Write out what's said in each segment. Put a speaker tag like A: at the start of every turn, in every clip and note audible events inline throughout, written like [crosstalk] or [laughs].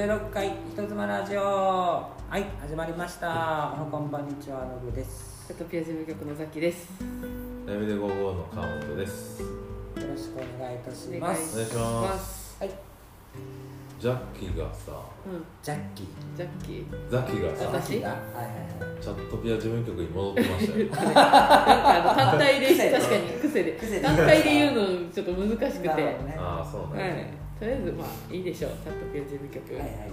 A: 56回人妻ラジオ。はい始まりました。こんばんにちはのぶです。
B: セトピア事務局のザキです。
C: ダメで55の川本です。
A: よろしくお願いいたします。
C: お願いします。
A: はい。
C: ジャッキーがさ
B: うん、
A: ジャッキー。
B: ジャッキー。
C: ザキがさ
B: 私？
A: はいはいはい。
C: チャットピア事務局に戻ってましたよ。[laughs]
B: なんかあの単体で
A: 癖で。
B: 確かに癖で。
A: 癖で。
B: 単体で言うのちょっと難しくて、
A: なるほど
B: は
A: ね。
C: ああそうね、
B: い。とりあえずまあいいでしょう。チャットピア事務局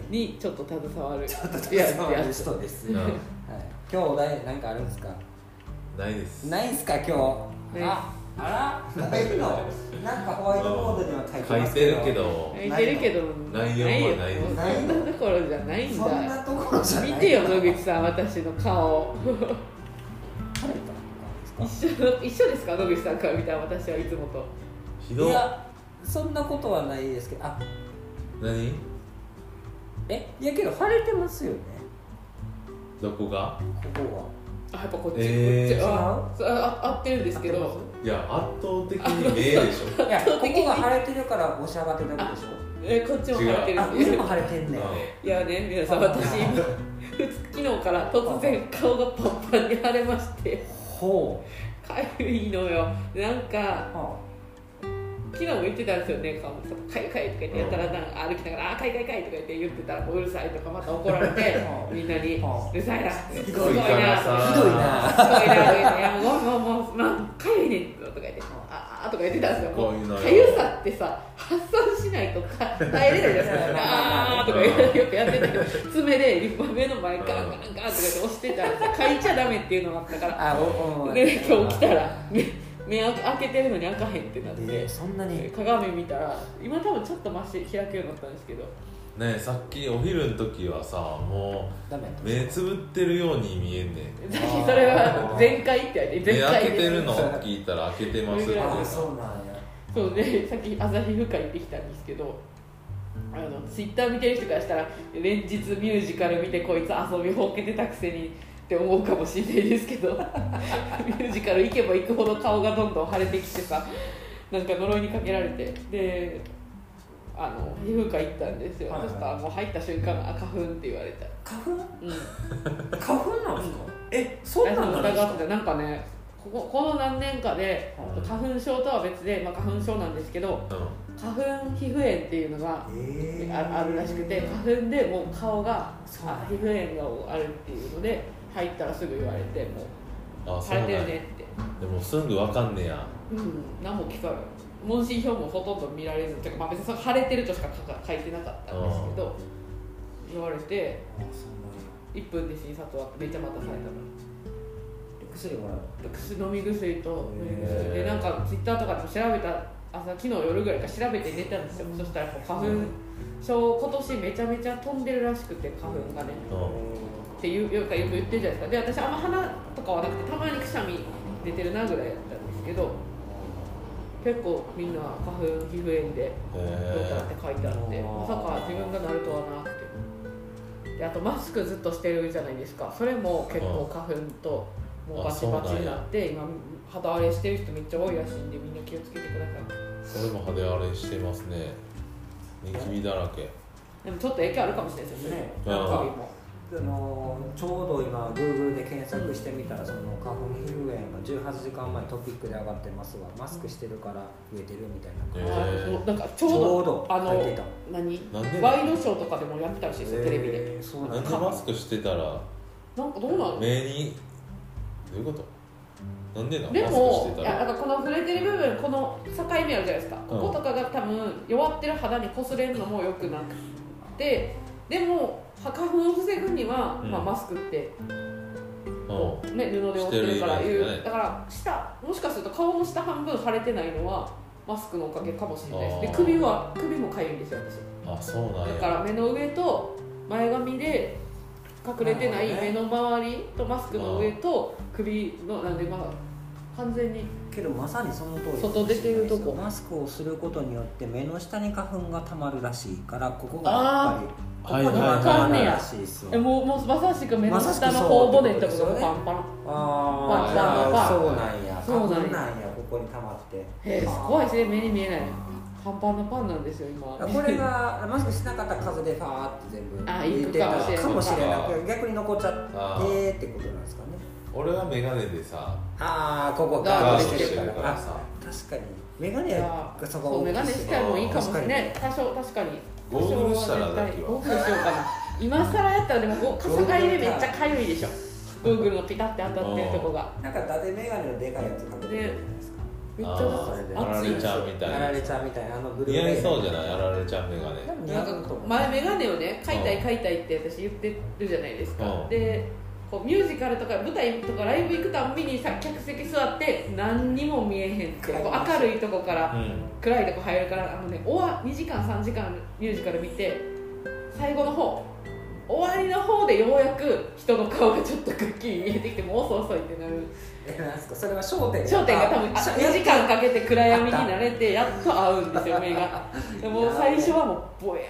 B: にちょっと携わる。
A: ちょっと
B: いや
A: そういう
B: やつ
A: 人です、
C: うん。
A: はい、今日お題何かあるんですか？
C: ないです。
A: ないんすか今日？ああら？ないの？なんかホワイトボードには書いてけど。
C: てるけど。
B: 書いてるけど
C: 内容はないです
B: ないよ。そんなところじゃないん
A: そんな
B: だ。
A: ところじゃない。
B: 見てよ野口さん私の顔。[laughs] 一緒の？一緒ですか？野口さんから見たら私はいつもと。
C: ひど。い
A: いやそんなことはないですけど。あ。
C: 何？
A: え？いやけど晴れてますよね。
C: どこが？
A: ここ
B: あやっぱこっち、
C: えー。
B: こっち。あああ合ってるんですけど。
C: いや圧倒的に目でしょ。
A: はいやここが晴れてるから押し上がってるわけでしょ。
B: えこっちも晴れてる
A: あ上も晴れてんねん。
B: いやね皆さん私今昨日から突然顔がパンパンに腫れまして。
A: ほ
B: かゆいのよ。なんか
A: うは
B: 昨日も言ってたんですよねかゆかゆとか言ってやったらなんか歩きながら「あかゆかゆかゆ」とか言って言ってたらもううるさいとかまた怒られてみんなに「
A: はあ
B: うるさいな」す
A: ひ
B: ごいな。
A: ひどいな。
B: すごいな」とか言って「いやもうもうもうもうまあかゆいねん」とか言って「ああ」とか言ってたんですよ。
C: こういうのよ
B: かゆさってさ発散しないとか耐えれないじゃないですか「あー」とかよくやってたけど爪でリッパ目の前ガンガンガンガンとか言って押してたらさかいちゃダメっていうのがあったから
A: あおお
B: で今日来たら目目開けてるのに開かへんってなって、
A: えーそんなに。
B: 鏡見たら今多分ちょっとマシ開けるようになったんですけど。
C: ねえさっきお昼の時はさもう目つぶってるように見えんねん。
B: さっきそれは全開って言われて
C: 目開
B: 全開です。
C: けてるの聞いたら開けてますって
A: そうなんや。
B: そうでさっき朝日深行ってきたんですけどあのツイッター見てる人からしたら連日ミュージカル見てこいつ遊びほうけてたくせにって思うかもしれないですけど。ミュージカル行けば行くほど顔がどんどん腫れてきてさなんか呪いにかけられて。であの皮膚科行ったんですよ、
A: はいはい。
B: そしたらもう入った瞬間あ花粉って言われた。
A: 花粉？
B: うん。
A: 花粉なんですか？えそんなんですか
B: 疑ってた。なんかねこここの何年かで
A: うん
B: 花粉症とは別で、まあ、花粉症なんですけど
C: う
B: 花粉皮膚炎っていうのが
A: えー。
B: ああるらしくて花粉でもう顔が皮膚炎があるっていうので入ったらすぐ言われてもう。腫れてるねって。
C: でもすぐ分かんねや。
B: うん何も聞かない。問診票もほとんど見られずてか、まあ、別にその腫れてるとしか書か書いてなかったんですけど言われて
A: あそうなんや
B: 1分で診察終わってめっちゃ待たされたの。
A: 薬もらう
B: 薬飲み薬と飲み薬。でなんかツイッターとかでも調べた朝昨日夜ぐらいから調べて寝たんですよ。そしたらこう花粉症今年めちゃめちゃ飛んでるらしくて花粉がね。
C: う
B: っていうよく言ってるじゃないですか。で私あんま鼻とかはなくてたまにくしゃみ出てるなぐらいやったんですけど結構みんな花粉皮膚炎でどうかって書いてあってまさか自分がなるとはなくて。であとマスクずっとしてるじゃないですか。それも結構花粉ともうバチバチになって今肌荒れしてる人めっちゃ多いらしいんでみんな気をつけてください。
C: それも派手荒れしてますね。ニキビだらけ。
B: でもちょっと影響あるかもしれないですよね。
A: ね
B: なんかも
A: あのちょうど今 Google で検索してみたらその花粉皮膚炎が18時間前トピックで上がってますわ。マスクしてるから増えてるみたいな。感じ
C: へー。
B: あそうなんかちょうど
A: ちょうど。
B: あの何？
C: なんで
B: ワイドショーとかでもやってたらしいですよテレビで。
A: えーそうな
C: なんでマスクしてたら
B: なんかどうなの
C: 目にどういうこと？なんでな
B: でもいやなんかこの触れてる部分この境目あるじゃないですか、
C: うん。
B: こことかが多分弱ってる肌に擦れるのもよくなくてでも花粉を防ぐには、
C: うん。
B: まあ、マスクって
C: う
B: ね、布で覆ってるからいう
C: だね。
B: だから下もしかすると顔の下半分腫れてないのはマスクのおかげかもしれないです。で首は首もかゆいんですよ私。
C: んあそうなんや。
B: だから目の上と前髪で隠れてない目の周りとマスクの上と首のなんでまあ完全に
A: けどまさにその通り
B: 外出てるとこ。
A: マスクをすることによって目の下に花粉がたまるらしいからここがやっぱり
C: はい
A: ここに
C: はい
B: はいはい。
A: たまるらしいですよ
B: えもうもうまさしく目の下の頬骨とか
A: ってこと
B: がパンパン。
A: あ
B: パンパンパン。
A: あそうなんや。
B: そうなんや。
A: ここにたまって
B: へえすごいですね目に見えない。パンパンなパンなんですよ今。
A: これがマスクしなかった数でファーって全部
B: あ
A: 入れてた
B: かもしれない。
A: かもしれない逆に残っちゃ
C: あ
A: ってってことなんですかね。
C: 俺はメガネでさ
A: ああここ
B: ガ
C: ガー
A: ドし
C: ててる
A: るから
C: さ。
A: 確かに。メガネ
B: いや
A: がそこ
B: そうメガネしてもいいかもしれない。
A: 確
B: 多少確かに
C: ゴーグルしたらだけは。
B: ゴーグルしようかな。今更やったらでもご傘が入れめっちゃかゆいでしょ。ゴーグルのピタって当たってるとこが。
A: なんか伊達メガネのでかいやつかけてるじゃないですか。
B: めっちゃ
C: られちゃうみたいな
A: やられちゃうみたいな。あのブルー
C: 似合いそう
A: ゃ
C: じゃない。やられちゃうメガネ
B: なんか前メガネをね買いたい買いたいって私言ってるじゃないですか、
C: うん。
B: でこうミュージカルとか舞台とかライブ行くたんびにさ客席座って何にも見えへんって。こう明るいとこから
C: うん。
B: 暗いとこ入るからあのね終わ2時間3時間ミュージカル見て最後の方終わりの方でようやく人の顔がちょっとくっきり見えてきてもう遅い遅いってなる。
A: えなんですか？それは焦点
B: 焦点が多分あ
A: し
B: 2時間かけて暗闇に慣れてやっと合うんですよ目が。でも最初はもうぼやー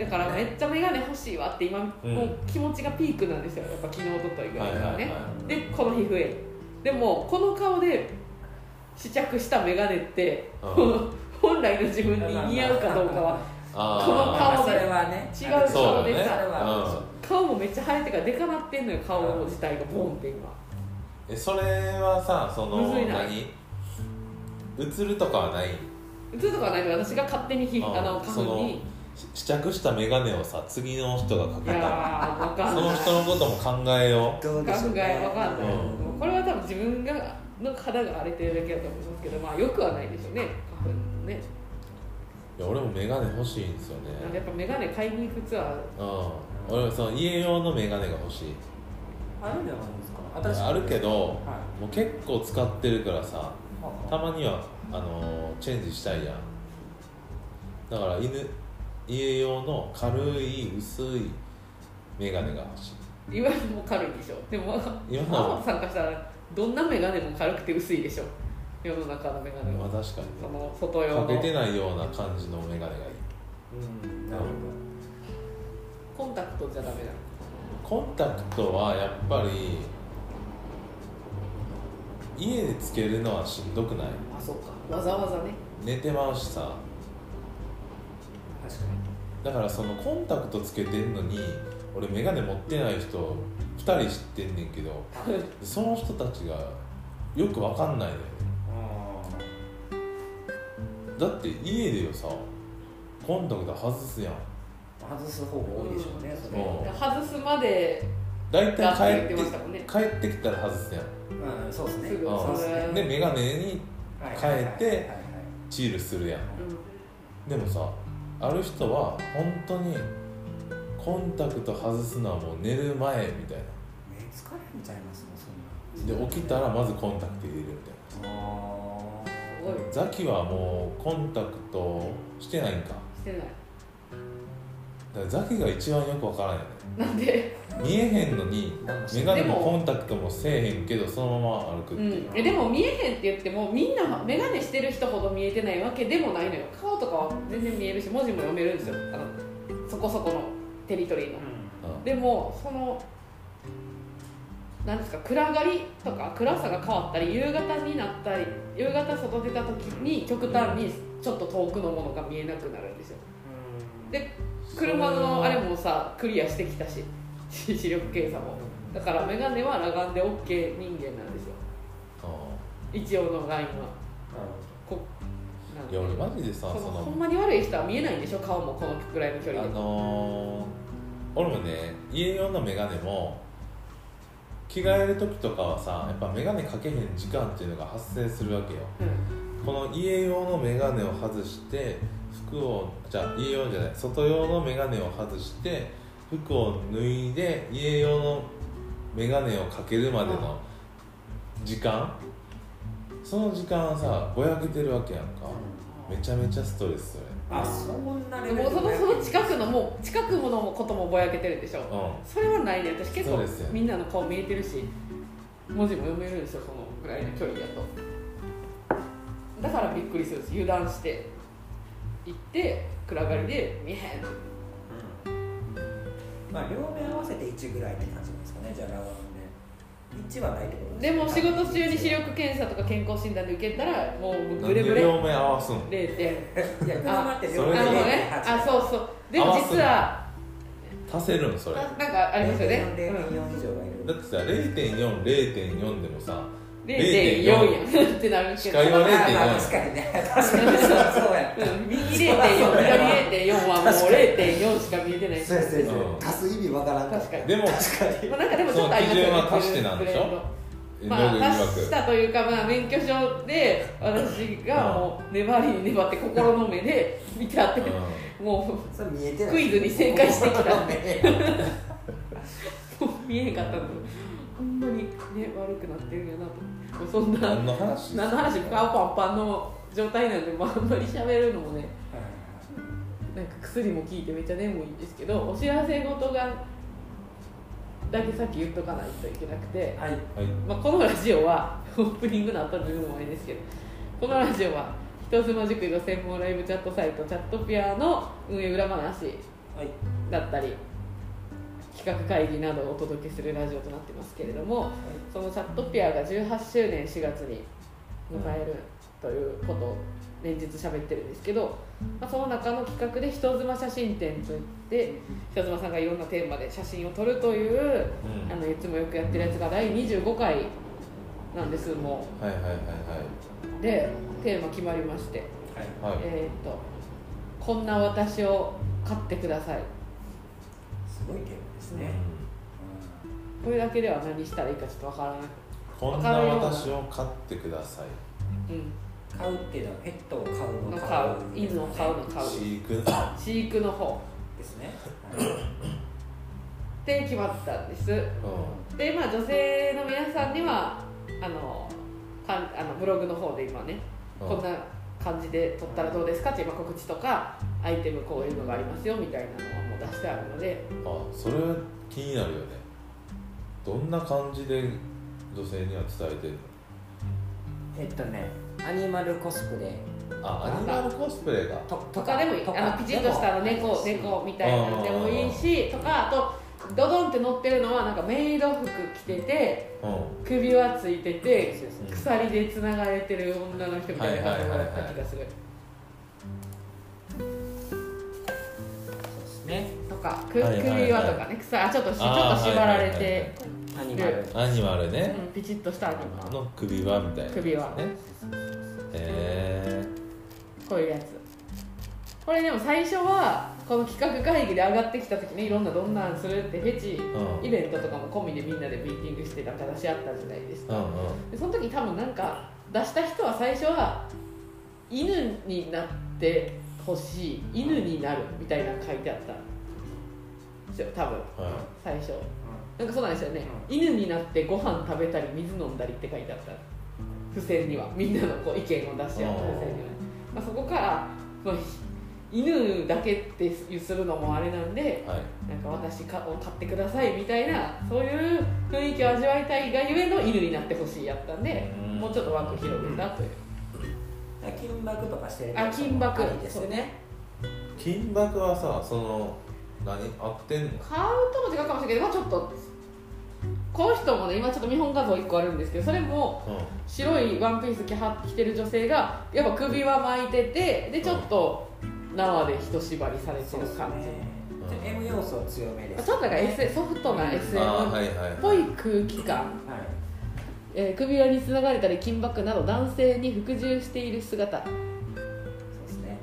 B: だからめっちゃ眼鏡欲しいわって今、
C: うん。
B: もう気持ちがピークなんですよ。やっぱ昨日おとといぐらいからね、でこの皮膚炎でもこの顔で試着した眼鏡って、
C: うん。
B: 本来の自分に似合うかどうかは
C: あ
B: この
C: ー
B: 顔
A: それはね。
B: 違う顔でさ、顔もめっちゃ腫れてからでかなってんのよ顔自体がボンって今。
C: えそれはさその何？映るとかはない？
B: 映るとかはないけど私が勝手に皮膚
C: あ
B: あの花粉に
C: し試着した眼鏡をさ次の人がかけた。
B: ーわかん
C: その人のことも考えよう。
B: 考えわかんない、
C: うん。
B: これは多分自分がの肌が荒れてるだけだと思いますけどまあよくはないでしょうね。花粉ね。
C: いや俺も眼鏡欲しいんですよね。
B: やっぱ眼鏡買いに行くツアー。
C: うん。俺はその家用の眼鏡が欲しい。
A: あるんじゃないですか。
C: あるけど
A: はい。
C: もう結構使ってるからさた
A: は
C: まにはあのーチェンジしたいやん。だから犬家用の軽い薄い眼鏡が欲しい。
B: いわゆるもう軽いでしょ。でも
C: 今のは
B: 青さんからしたらどんな眼鏡も軽くて薄いでしょ。世の中の眼鏡は。
C: まあ確かに
B: その外用の。
C: かけてないような感じの眼鏡がいい。
A: うん。なるほ
B: コンタクトじゃダメなの？
C: コンタクトはやっぱり家でつけるのはしんどくない？
B: あそうか。わざわざね。
C: 寝てまうしさだからそのコンタクトつけてんのに俺眼鏡持ってない人2人知ってんねんけどその人たちがよくわかんないのよ。ねだって家でよさコンタクト外すやん。
A: 外す方が多いでしょうね
B: 外すまで
C: 大体帰って帰ってきたら外すやん。
A: うんそうですね。で
C: 眼鏡に変えて
A: はいはいはいはい。
C: チールするやん。
B: う
C: でもさある人は本当にコンタクト外すのはもう寝る前みたいな。
A: 目疲れんちゃいますもんそんな
C: で起きたらまずコンタクト入れるみたいな。
A: あ
B: んすごい。
C: ザキはもうコンタクトしてないんか。
B: してない。
C: だからザキが一番よくわからんよ。ね
B: なんで？
C: 見えへんのに眼鏡もコンタクトもせえへんけどそのまま歩くっていう、
B: うん、えでも見えへんって言ってもみんな眼鏡してる人ほど見えてないわけ。でもないのよ顔とかは全然見えるし文字も読めるんですよ。あのそこそこのテリトリーの。
C: うん。
B: でもそのなんですか暗がりとか暗さが変わったり夕方になったり夕方外出た時に極端にちょっと遠くのものが見えなくなるんですよ。で車のあれもさクリアしてきたし視力検査も。だから眼鏡は裸眼で OK 人間なんですよ。一応のラインは。こ
C: いや俺マジでさそ
B: そのほん
C: の
B: まに悪い人は見えないんでしょ？顔もこのくらいの距離
C: あ
B: で、
C: のー、俺もね家用の眼鏡も着替える時とかはさやっぱ眼鏡かけへん時間っていうのが発生するわけよ。
B: うん。
C: この家用の眼鏡を外して服をじゃあ家用じゃない外用の眼鏡を外して服を脱いで家用の眼鏡をかけるまでの時間。その時間はさぼやけてるわけやんか。めちゃめちゃストレスそれ
A: あそんな
B: で
A: レベル
B: もそのその近くのもう近くのこともぼやけてるでしょ。
C: う
B: それはないね。私結構みんなの顔見えてるし文字も読めるんですよそのぐらいの距離だと。だからびっくりするんです。油断して行って暗がりで見えへん
A: まあ両面合わせて1ぐらいって感じですかね。じゃあラガンで。1はないってこと
B: でも仕事中に視力検査とか健康診断で受けたらもうブレブレ。
C: 両目合わすん
B: 0点。
A: いや車って
C: それで
B: あのねあそうそう。でも実は。
C: 足せるん？それ。
B: ななんかありますよね、
A: 0.4以上がいる。
C: だってさ0.40.4でもさ
B: うん、0.4や。ん [laughs] ってなるけど。
C: 視界は0.4
A: まあまあ確かにね。確かにそうや。
B: うん右0.4左0.4はもう0.4しか見えてない。
A: そうやそう足す意味わからん
B: 確かに。
C: でも
A: 確かに。
B: まあ、なんかでもちょっとありますよね
C: 基準は足してなんでしょ？
B: まあ、
C: 曰く。
B: 足したというか、まあ、免許証で私がもう粘りに粘って心の目で見てあって、も
A: それ見えてない
B: クイズに正解してきたんで。もう [laughs] 見えへんかったんでほんまにね悪くなってるんやなともうそんな
C: 何の話
B: 何の話顔パンパンの状態なんで、まあ、あんまり喋るのもねなんか薬も効いてめっちゃ眠いんですけどお知らせ事がだけさっき言っとかないといけなくて、
A: はい。
C: はい。
B: まあ、このラジオはオープニングの後に言うのもあれですけどこのラジオは人妻塾の専門ライブチャットサイトチャットピアの運営裏話
A: はい。
B: だったり企画会議などをお届けするラジオとなってますけれどもそのチャットピアが18周年4月に迎えるということを連日喋ってるんですけど、まあ、その中の企画で人妻写真展といって人妻さんがいろんなテーマで写真を撮るという
C: うん。
B: あのいつもよくやってるやつが第25回なんですも
C: はいはいは
B: うでテーマ決まりまして。
A: はい。
C: いはいはい
B: えーっと「こんな私を買ってください。
A: すごいテーマですね、」
B: これだけでは何したらいいかちょっとわからない、
C: こんな私を飼ってください。
B: うん、
A: 買うっていうのはペットを買うの
B: の買う犬を買うの。買う
C: 飼育
B: 飼育の方。
A: ですね、はい。
B: で決まったんです。
C: う
B: でまあ女性の皆さんにはあのかんあのブログの方で今ね、
C: うん。
B: こんな感じで撮ったらどうですかっていうまあ告知とかアイテムこういうのがありますよみたいなのはもう出してあるので。
C: んあそれは気になるよね。どんな感じで女性には伝えてる
A: えっとねアニマルコスプレ。
C: のあアニマルコスプレが？
A: と
B: とかでもいい。あのピチッとしたの猫猫みたいなのでもいいしとかあとドドンって乗ってるのはなんかメイド服着てて
C: うん。
B: 首輪ついてて
C: うん
B: 鎖でつながれてる女の人みたいな感じだった気がする。
A: そう
B: かく
C: はいはいはい。
B: 首輪とかね鎖あちょっとしちょ
C: あー
B: っと縛られ
C: はいはいはい。
B: て
A: アニマル
C: アニマルね。
B: うんピチッとしたアニマル
C: の首輪みたいな
B: 首輪。
C: ねへ
B: こういうやつ。これでも最初はこの企画会議で上がってきた時にいろんなどんなんするってフェチ
C: えうん。
B: イベントとかも込みでみんなでミーティングしてなんか出し合ったじゃないですか。
C: うんうん。
B: でその時多分なんか出した人は最初は犬になってほしい。犬になるみたいなの書いてあった。んですよ多分
C: はい。
B: 最初。なんかそうなんですよね、犬になってご飯食べたり水飲んだりって書いてあった。付箋には。みんなのこう意見を出し合った付箋には。ね、まあ、そこから、まあ、犬だけってするのもあれなんで
C: はい。
B: なんか私かを買ってくださいみたいなそういう雰囲気を味わいたいがゆえの犬になってほしいやったんで
C: うん。
B: もうちょっと枠広げたという。
A: 金箔とかしてる。
B: あ金箔。
A: ですよね
C: 金箔はさその何？合ってんの？
B: 買うとも違うかもしれないけど、まあ、ちょっとこの人もね今ちょっと見本画像1個あるんですけどそれも
C: うん。
B: 白いワンピース着は着てる女性がやっぱ首輪巻いててでちょっと縄で人縛りされてる感じ、
C: うん。
A: M 要素強めです。
B: ちょっとなんか S ソフトな SM っ
C: はい
B: ぽい空気感、
A: はい。
B: えー首輪につながれたり金箔など男性に服従している姿。
A: そうですね。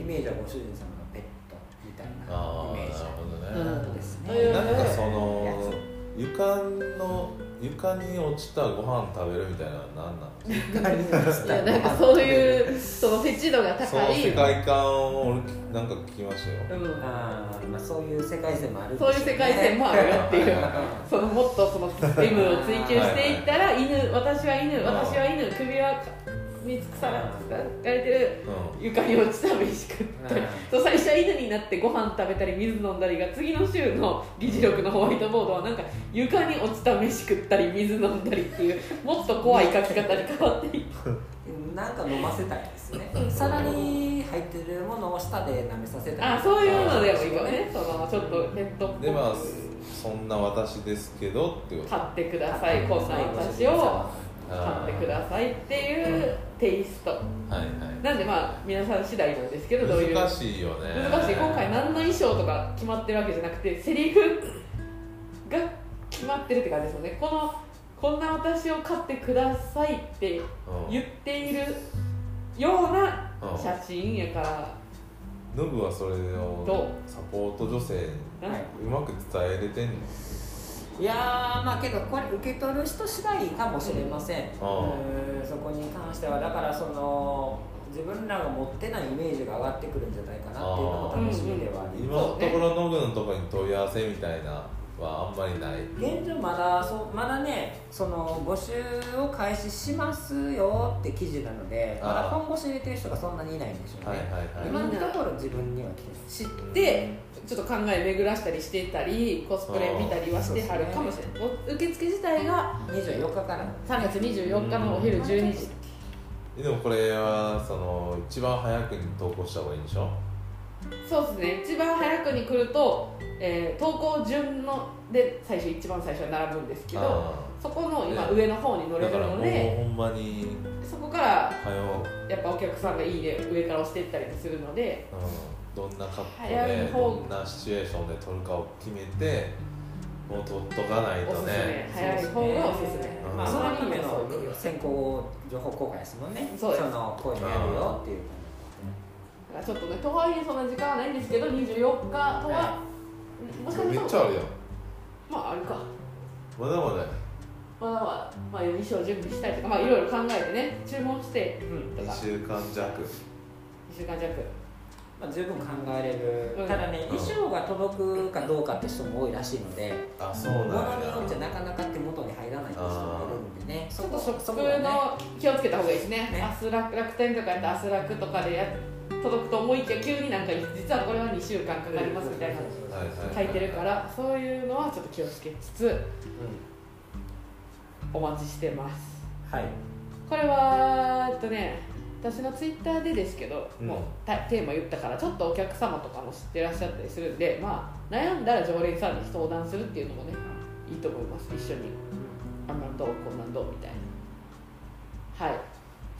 A: イメージはご主人イメージ。
C: なるほ
B: う
C: どね、
B: ん。
A: ですね
B: という
C: なんかそ
A: や
C: の床の床に落ちたご飯食べるみたいなのは何なん
B: いやなんかそういうそのフェチ度が
C: その
B: 高い
C: 世界観を俺なんか聞きましたよ、
B: うん。
A: あーまあそういう世界線もあるんでしょ
B: そういう世界線もあるよっていう。
A: う [laughs] ん
B: そのもっとその M を追求していったら犬私は犬私は犬首輪につくさられてる。
C: う
B: 床に落ちた飯食ったり
A: うん。
B: そう最初は犬になってご飯食べたり水飲んだりが次の週の議事録のホワイトボードはなんか床に落ちた飯食ったり水飲んだりっていう [laughs] もっと怖い書き方に変わっていく。
A: なんか飲ませたいですね。皿に入ってるものを舌で舐めさせたい
B: あそういうのでもいいかもね。そのちょっとペットっぽく
C: でまあそんな私ですけどってこと。
B: 買ってください。こんな私を買ってくださいっていうテイスト。
C: はいはい。
B: なんでまあ皆さん次第なんですけどどういう。
C: 難しいよね。
B: 難しい。今回何の衣装とか決まってるわけじゃなくてセリフが決まってるって感じですよね。このこんな私を買ってくださいって
C: うん
B: 言っているような
C: うん。
B: 写真やから。
C: ノブはそれをサポート女性
A: う
C: まく伝えれてんの？
A: いやーまあけどこれ受け取る人次第かもしれません、
C: あ
A: うんそこに関してはだからその自分らが持ってないイメージが上がってくるんじゃないかなっていうのも楽しみではあり
C: 今
A: ま
C: のところノブのところに問い合わせみたいなはあんまりない。
A: す現状まだそうまだねその募集を開始しますよって記事なのでまだ本腰入れてる人がそんなにいないんでしょうね、
C: はいはいはい。
A: 今のところ自分には来て
B: 知ってちょっと考え巡らしたりしてたりコスプレ見たりはしてはるかもしれないお受付自体が
A: 24日から
B: 3月24日のお昼12時。
C: でもこれはその一番早くに投稿した方がいいんでしょ？
B: そうですね。一番早くに来ると、えー投稿順ので最初一番最初は並ぶんですけど
C: あ
B: そこの今
C: ね
B: 上の方に乗れるので
C: ほんまに
B: そこからやっぱお客さんがいいね上から押していったりもするので
C: うん、どんな格好
B: 早
C: で
B: い。方
C: どんなシチュエーションで撮るかを決めてもう撮っとかないと
B: おすすめ。
C: ね
B: 早い方がおすすめ。
C: うん。
A: まあ、そのための先行情報公開ですもんね。
B: そうです。
A: のこういうのやるよっていう
B: だからちょっとねとはいえそんな時間はないんですけど24日とはもしか
C: めっ
B: したら
C: ちゃあるやん。
B: まああるか。
C: まだまだや。
B: まだまだ、まあ、衣装準備したりとかまあいろいろ考えてね注文してと
C: 2
B: か
C: 週間弱。
B: 1週間弱
A: まあ、十分考えれる、
B: うん。
A: ただね
C: うん。
A: 衣装が届くかどうかって人も多いらしいので
C: あそうなん
A: 物に
C: や
A: よっちゃなかなか手元に入らない人もいるんでね
B: ちょっと
A: そ
B: 食
A: こがね
B: の気をつけた方がいいですね。
A: ね。
B: アスラク楽天とかやったらアスラクとかでや届くと思いきや急になんか実はこれは2週間かかりますみたいな書いてるからそういうのはちょっと気をつけつつ
A: う
B: お待ちしてます。
A: んはい。
B: これはえっとね私のツイッターでですけど、
C: うん。
B: もうたテーマ言ったからちょっとお客様とかも知ってらっしゃったりするんでまあ悩んだら常連さんに相談するっていうのもねいいと思います一緒に。あんなんどうこんなんどうみたいな。はい。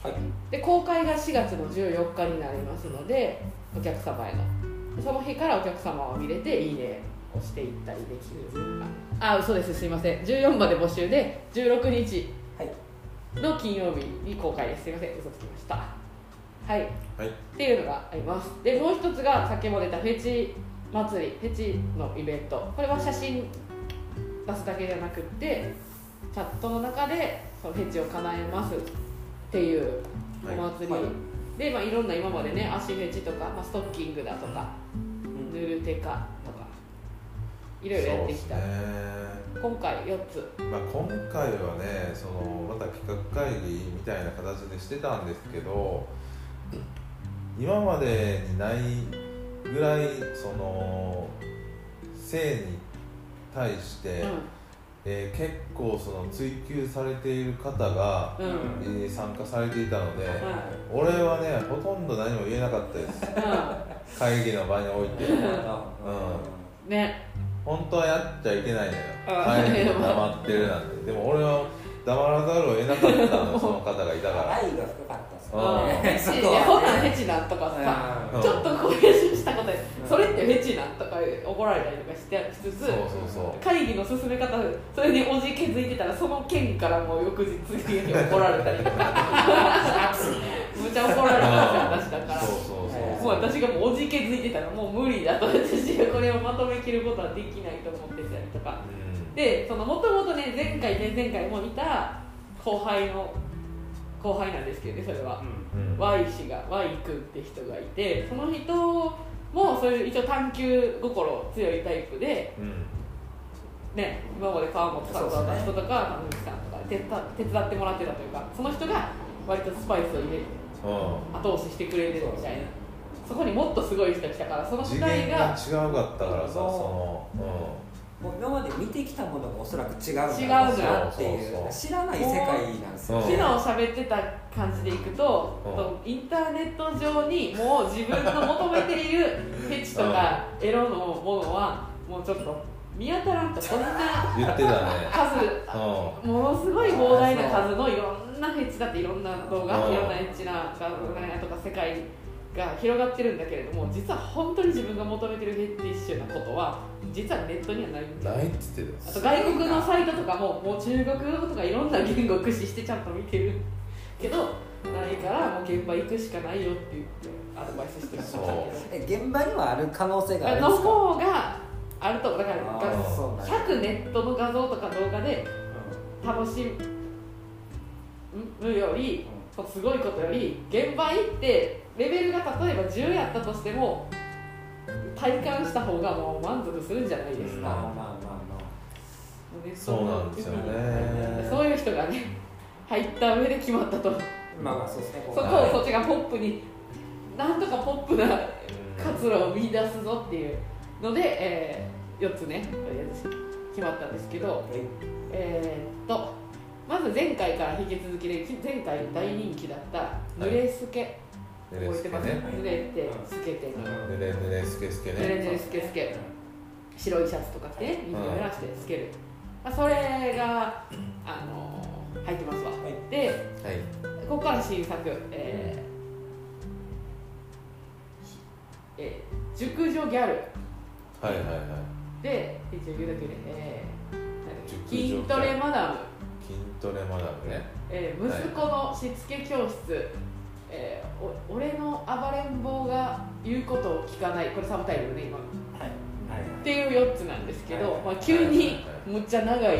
A: はい。
B: で公開が4月の14日になりますのでお客様への。でその日からお客様を見れて「いいね」をしていったりできるああそうですすいません。14まで募集で16日
A: はい
B: の金曜日に公開です。すいません。嘘つきました。はい。
C: はい。
B: っていうのがあります。でもう一つが先も出たフェチ祭りフェチのイベント。これは写真出すだけじゃなくってチャットの中でそのフェチを叶えますっていうお祭り、
A: はい。
B: で、まあ、いろんな今までね足フェチとか、まあ、ストッキングだとか
A: うん。
B: ヌルテカいろいろやってきた、
C: ね。
B: 今回4つ。
C: まあ、今回はねそのまた企画会議みたいな形でしてたんですけど今までにないぐらいその性に対して、
B: う
C: えー結構その追求されている方が、
B: んうん。うん
C: えー参加されていたので、
B: ん
C: 俺はねほとんど何も言えなかったです。会議の場において。
A: うん。
B: ね
C: 本当はやっちゃいけないのよ。
B: あ
C: 会議で黙ってるなんて。でも俺は黙らざるを得なかったのその方がいたから。
A: 愛が深かったです
C: あ
B: フェチなんフェチなんとかさ
C: うん。
B: ちょっとこういうしたことでそれってフェチなんとか怒られたりとかしてしつつ
C: そうそうそう。
B: 会議の進め方それにおじけづいてたらその件からもう翌日に怒られたりとか。[laughs] むちゃ怒られたんですよ私だから。
C: そうそう
B: もう私がもうおじけづいてたらもう無理だと私がこれをまとめきることはできないと思ってたりとか。
C: うん。
B: でそのもともとね前回前々回もいた後輩の後輩なんですけどねそれは、
C: うん。
B: Y 氏が Y 君って人がいてその人もそういう一応探求心強いタイプで
C: うん。
B: ね今まで川本さんと
A: そうですね。
B: 私とか神口さんとか手伝手伝ってもらってたというかその人が割とスパイスを入れて
C: うん。
B: 後押ししてくれてるみたいなそこにもっとすごい人が来たからその
C: 次
B: 2人
C: 元が
B: が
C: 違うかったからさそ
A: そう
C: の
A: もう今まで見てきたものがおそらく違う
B: 違う
A: なってい
C: そう。そうそう
A: う知らない世界なんですよ。
C: うん
B: 昨日喋ってた感じでいくと、
C: う
B: インターネット上にもう自分の求めているフェチとかエロのものはもうちょっと見当たらんとこんな
C: 言ってたね。
B: 数
C: う
B: ものすごい膨大な数のいろんなフェチだっていろんな動画
C: うん。
B: いろんなエッチな画像とか世界が広がってるんだけれども実は本当に自分が求めてるフェティッシュなことは実はネットにはない
C: ないって言って
B: あ
C: た
B: と外国のサイトとかももう中国語とかいろんな言語を駆使してちゃんと見てる。けどないからもう現場行くしかないよって言ってアドバイスしてるんです
A: え現場にはある可能性があるん
B: の
A: ですか？
B: 方があるとだから
A: あーそうなんや
B: 100ネットの画像とか動画で楽しむよりすごいことより現場行ってレベルが例えば10やったとしても体感した方がもう満足するんじゃないですか、
A: まあまあまあま
B: ネット
C: そうなんですよね。
B: そういう人がね入った上で決まったと。
A: あまあまあそうですね
B: そこをそっちがポップになんとかポップな活路を見出すぞっていうので、え4つねとりあえず決まったんですけどえーっとまず前回から引き続きで前回大人気だった濡れすけ、
C: ぬれ
B: てます、
C: ね。
B: 濡れてすけて。
C: ぬれぬれすけすけ
B: 濡れ
C: ね。
B: 濡れすけすけ。白いシャツとか着てね水を濡らしてつける、まあ、それがあの入ってますわ、
A: い。
B: で
C: はい。
B: ここから新作えーえー熟女ギャル。
C: はいはいはい。
B: で一応言うだけで、えー筋トレマダム。
C: 筋トレマダムね。
B: えー息子のしつけ教室、えーお俺の暴れん坊が言うことを聞かない。これサブタイトルね今っ
A: はい。はい。
B: ていう4つなんですけど、
A: はい。
B: まあ、急に
C: は
B: むっちゃ長い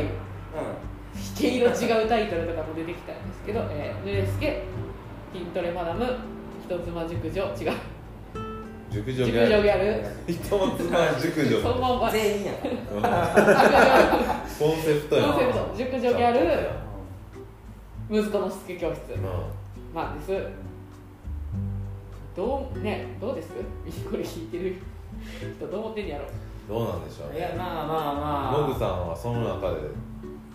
B: 毛色違うタイトルとかも出てきたんですけど「えー、ぬれすけ筋トレマダム人妻熟女」違う。
C: 熟女
B: 熟
C: ギャル。
B: 女ギャル。
C: 人妻熟女。
B: そのまま
A: 全員や
C: コンセプトや。
B: コンセプト。熟女ギャル。息子のしつけ教室。
C: うん。
B: まあですどうねどうです？これ聞いてる人どう思ってんやろ？
C: どうなんでしょうね。
A: いやまあまあまあ。
C: ノグさんはその中で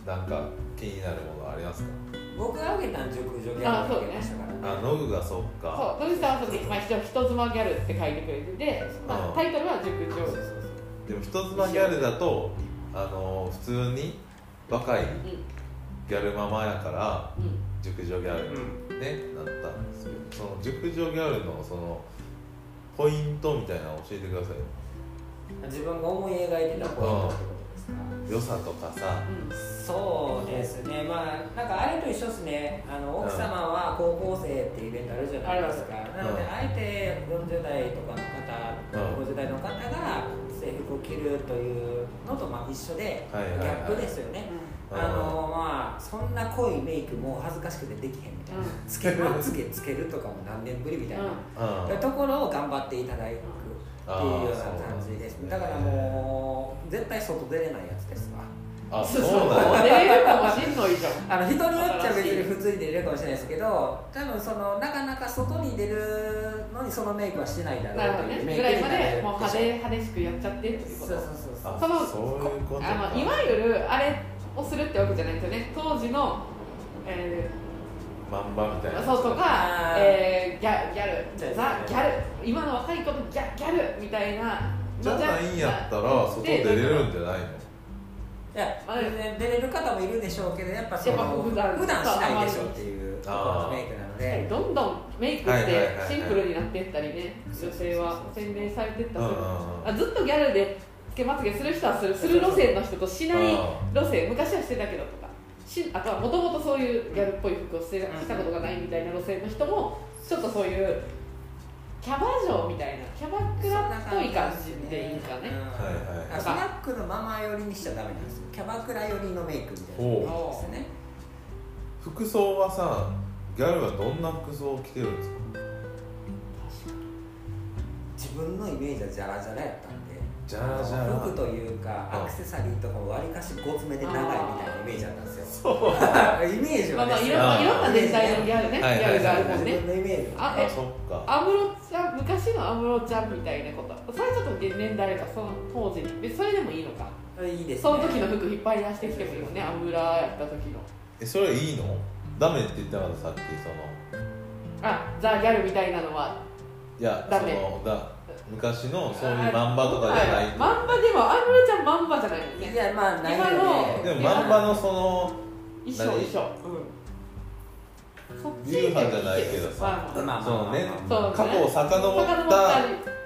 C: なんか気になるものありますか？
A: 僕が挙げたん熟女ギャル
B: あそうね
A: あげましたから
C: あノグがそっか。
B: そう野口さんはその、まあ、一応人妻ギャルって書いてくれてて、まあ、
C: うん
B: タイトルは熟女
A: そうそうそう
C: でも人妻ギャルだとあの普通に若いギャルママやから
B: うんうん
C: 熟女ギャルね、なったんですけどその熟女ギャルのそのポイントみたいなの教えてくださいよ。
A: 自分が思い描いてたポイントってことですか？
C: 良さとかさ。
A: そうですね。まあなんかあれと一緒ですね。あの奥様は高校生っていうイベントあるじゃないですか、なので
C: うん
A: あえて40代とかの方、
C: うん
A: 50代の方が制服を着るというのとまあ一緒で、
C: はいはいはい。
A: ギャップですよね、
C: うん
A: あのまあそんな濃いメイクもう恥ずかしくてできへんみたいな、
B: うん。
A: つけまつけつけるとかも何年ぶりみたいな、
C: うん。
A: ところを頑張っていただくっていうような感じです。ねだからもう絶対外出れないやつですわ。
C: あ
B: そう
C: そうなんや。
B: 出れるかもしんのいじゃん。
A: あの人によっちゃ別に普通に出れるかもしれないですけど多分そのなかなか外に出るのにそのメイクはしてないだろう
B: なるほど
A: というメイク
B: ねぐらいまでもう派手激しくやっちゃってっていうこと。
A: そうそうそうそう。
C: あ
B: その
C: そういうことか。
B: あのいわゆるあれをするってわけじゃないんですよね。当時の、え
C: マンバみたいな。
B: ー、そうとか
A: あ、ー。
B: えー、ギャギャル。ザ・ギャル。今の若い子のギャギャルみたいな。
C: じゃないんやったら外出れるんじゃないの？
A: いや全然出れる方もいるでしょうけどやっぱその
B: 普段
A: 普段しないでしょっていうところのメイクなので。
B: どんどんメイクって
C: はい
B: シンプルになっていったりね女性は洗練されていった
C: うん
B: と
C: うんうん。
B: あずっとギャルでつけまつげする人はするする路線の人としない路線昔はしてたけどとか。しあとはもともとそういうギャルっぽい服をしてしたことがないみたいな路線の人もちょっとそういうキャバ嬢みたいなキャバクラっぽい感じでいいかね。
C: はいはい
A: あスナックのママ寄りにしちゃダメなんですよ。キャバクラ寄りのメイクみたいな。のですね。
C: 服装はさギャルはどんな服装を着てるんですか？
A: 自分のイメージはジャラジャラやったんで
C: ジャラジャラ。
A: 服というか
C: うん。
A: アクセサリーとかもわりかしごつめで長いみたいなイメージだったんですよ。
C: そう。[laughs]
A: イメージ
B: まあまあいろんないろんな年代のギャルね。ギャルがあるもんね。
A: 自分のイメージ
B: あえ
C: あそっか。
B: 安室ちゃん昔の安室ちゃんみたいなこと。それちょっと年代かその当時。それでもいいのか。
A: いいですね。
B: その時の服引っ張り出してきてもいいよね。安室やった時の。
C: えそれいいの？ダメって言ったからさっきその。
B: あザ・ギャルみたいなのは。い
C: や
B: ダメ。
C: そのだ昔のそういう漫画とかじゃない
B: 漫画でもアンドレちゃん漫画じゃないもんね。
A: いやまあない
B: 今の
C: でも漫画のその
B: 一緒
C: 何？
B: 一緒うん。そっち
C: 流派じゃないけどさ。
B: まあまあ
A: まあ
C: そのね。過去を遡っ
B: た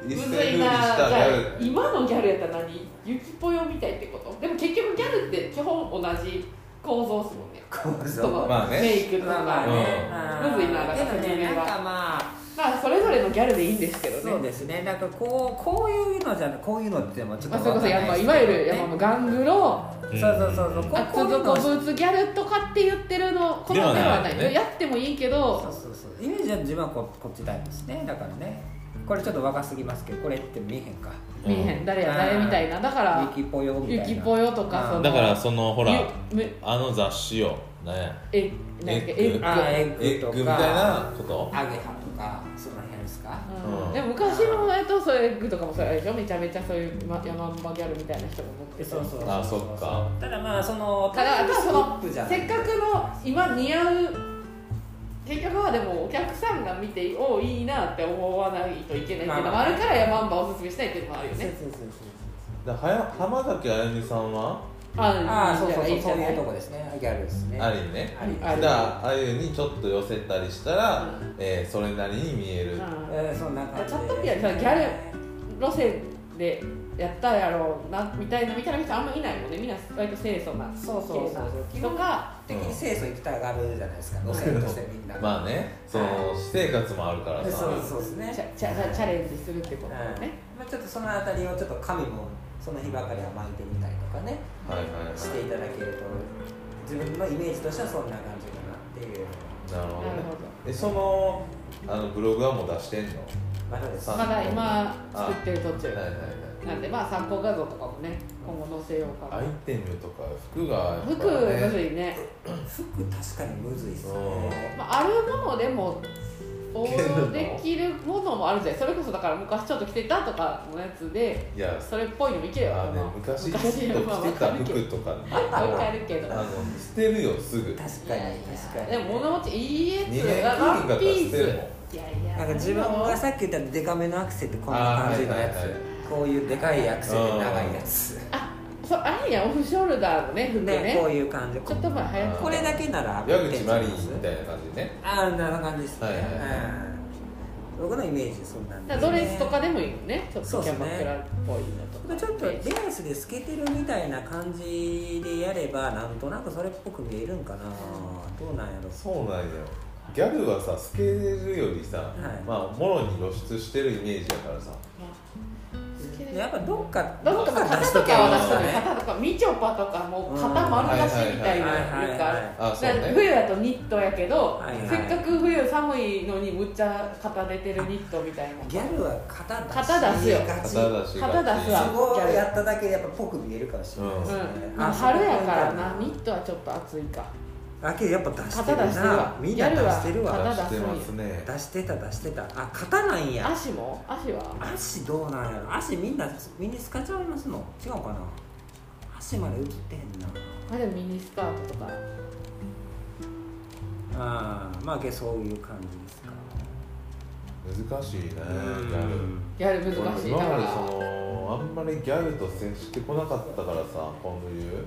C: 一世
B: むずいな
C: 風靡したギャル。
B: 今のギャルやったら何？ゆきぽよみたいってこと？でも結局ギャルって基本同じ構造っすもんね。
A: 構
B: その
C: まあね。
B: メイクとか、
A: まあまあね
B: むずいなだから
A: でもねなんかまあ
B: まあそれぞれのギャルでいいんですけどね。
A: そうですね。なんかこうこういうのじゃこういうのってもちょっと
B: まあ、それこそやっぱいわゆるやっガングロ。
C: うん。
A: そうそうそうそう。こ
B: 厚
A: こういうの
B: 底ブーツギャルとかって言ってるのこのではない。
C: ではないね。
B: やってもいいけど。
A: そうそうそう。イメージは自分はここっちタイプですね。だからねこれちょっと若すぎますけどこれって見えへんか。
B: 見えへん。誰や誰みたいな。だから
A: ゆきぽよみたいな。
B: ゆきぽよとかその
C: だからそのほらあの雑誌よね。
B: えなんか
C: エッグ。
B: エッグ。
C: みたいなこと？
A: アゲハとかその辺ですか？
B: でも昔のえっとそういうエッグとかもそうやでしょ？めちゃめちゃそういうまヤマンバギャルみたいな人が持ってて。
A: そうそう
C: あそっか。
A: ただまあその
B: ただただそのせっかくの今似合う結局はでもお客さんが見ておいいなって思わないといけないっていうのもあるからヤマンおすすめしたいっていうのもあるよね。
A: そうそうそう
C: だはや浜崎あゆみさんは？
B: あ
A: ああそうそうそうそう
B: い
A: うとこですね。ギャルですね。
C: あり。ね
A: あり。
C: だからあゆにちょっと寄せたりしたら、
B: うん。
C: えーそれなりに見える、
B: うん。
A: えーそんな感じ
B: チャットピアさギャル路線でやったやろうなみたいなみたいな人あんまいないもんね。みんな割と清楚な
A: そうそう。そう。
B: 系な人が
A: 的に清楚行きたがるじゃないですか。路線としてみんな。
C: まあねその私生活もあるからさ。
A: そうそうですね。
B: チャチャチャレンジするってこと
A: うん。
B: ね
A: まあ、ちょっとそのあたりをちょっと神もその日ばかりは巻いてみたりとかね。
C: はいはいはい。
A: していただけると自分のイメージとしてはそんな感じかなっていう。
C: なるほど。ね
B: なるほど
C: えそのあのブログはもう出してんの？
A: まだです。
C: さ
B: まだ今作ってる途中。
C: はいはいはい
B: なんでまあ参考画像とかもね今後載せようかな。
C: アイテムとか服がやっぱ
B: 服むず
C: ね
B: いね、
A: 服確かにむずいっすね。
B: まあ、あるものでも応用できるものもあるじゃない。それこそだから昔ちょっと着てたとかのやつで
C: いや。
B: それっぽいのもいければ
C: あ、ね
B: まあ、
C: 昔ちょっと着てた服とかね。
B: わかるけど。
C: あの捨てるよすぐ。
A: 確かに確かに。
B: でも物持ちいいやつがワンピース。いやいや。
A: なんか自分がさっき言ったデカめのアクセってこんな感じのやつ、
C: あーはいはいはい
A: こういうでかいアクセで長いやつ。
B: そうあれやオフショルダーのね服ね。
A: ねこういう感じ。
B: ちょっと前流行って
A: これだけなら
C: 矢口真理みたいな感じね。
A: ああなる感じです。ね、
C: はいはいはい。
A: うん。僕のイメージそんなん
B: だからドレスとかでもいいよね。ちょっとキャバクラっぽいのとか。
A: ちょっとレースで透けてるみたいな感じでやればなんとなくそれっぽく見えるんかな。どうなんやろ。
C: そうなんよ。ギャルはさ透けるよりさ、
A: い。
C: まあもろに露出してるイメージだからさ
A: やっぱどっか
B: どっか肩とかは出してる肩とかみちょぱとかもう肩丸出しみたいな
A: はいはいはい
B: よくある。
C: あそうね。
B: 冬やとニットやけど、
A: はいはい。
B: せっかく冬寒いのにむっちゃ肩出てるニットみたいな。
A: ギャルは肩出し。
B: 肩出すよ。
C: 肩出
B: すわ。
A: そこをやっただけでやっぱぽく見えるかもしれないですね、
B: うん、まあ、春やからな。ニットはちょっと暑いか
A: あけどやっぱ出して
B: 肩
A: るな。
B: 出してるわ。
A: みんな出してるわ。
C: 出してますね。
A: 出してた出してた。あ肩なんや。
B: 足も？足は？
A: 足どうなんやろ？足みんなミニスカちゃいますの違うかな？足まで映ってへんな。
B: あでもミニスカートとか。
A: ああまあそういう感じですか。
C: 難しいねギ
A: うん。
C: ャル。
B: ギャル難しい。だから
C: 今までそのあんまりギャルと接してこなかったからさこういう
B: うん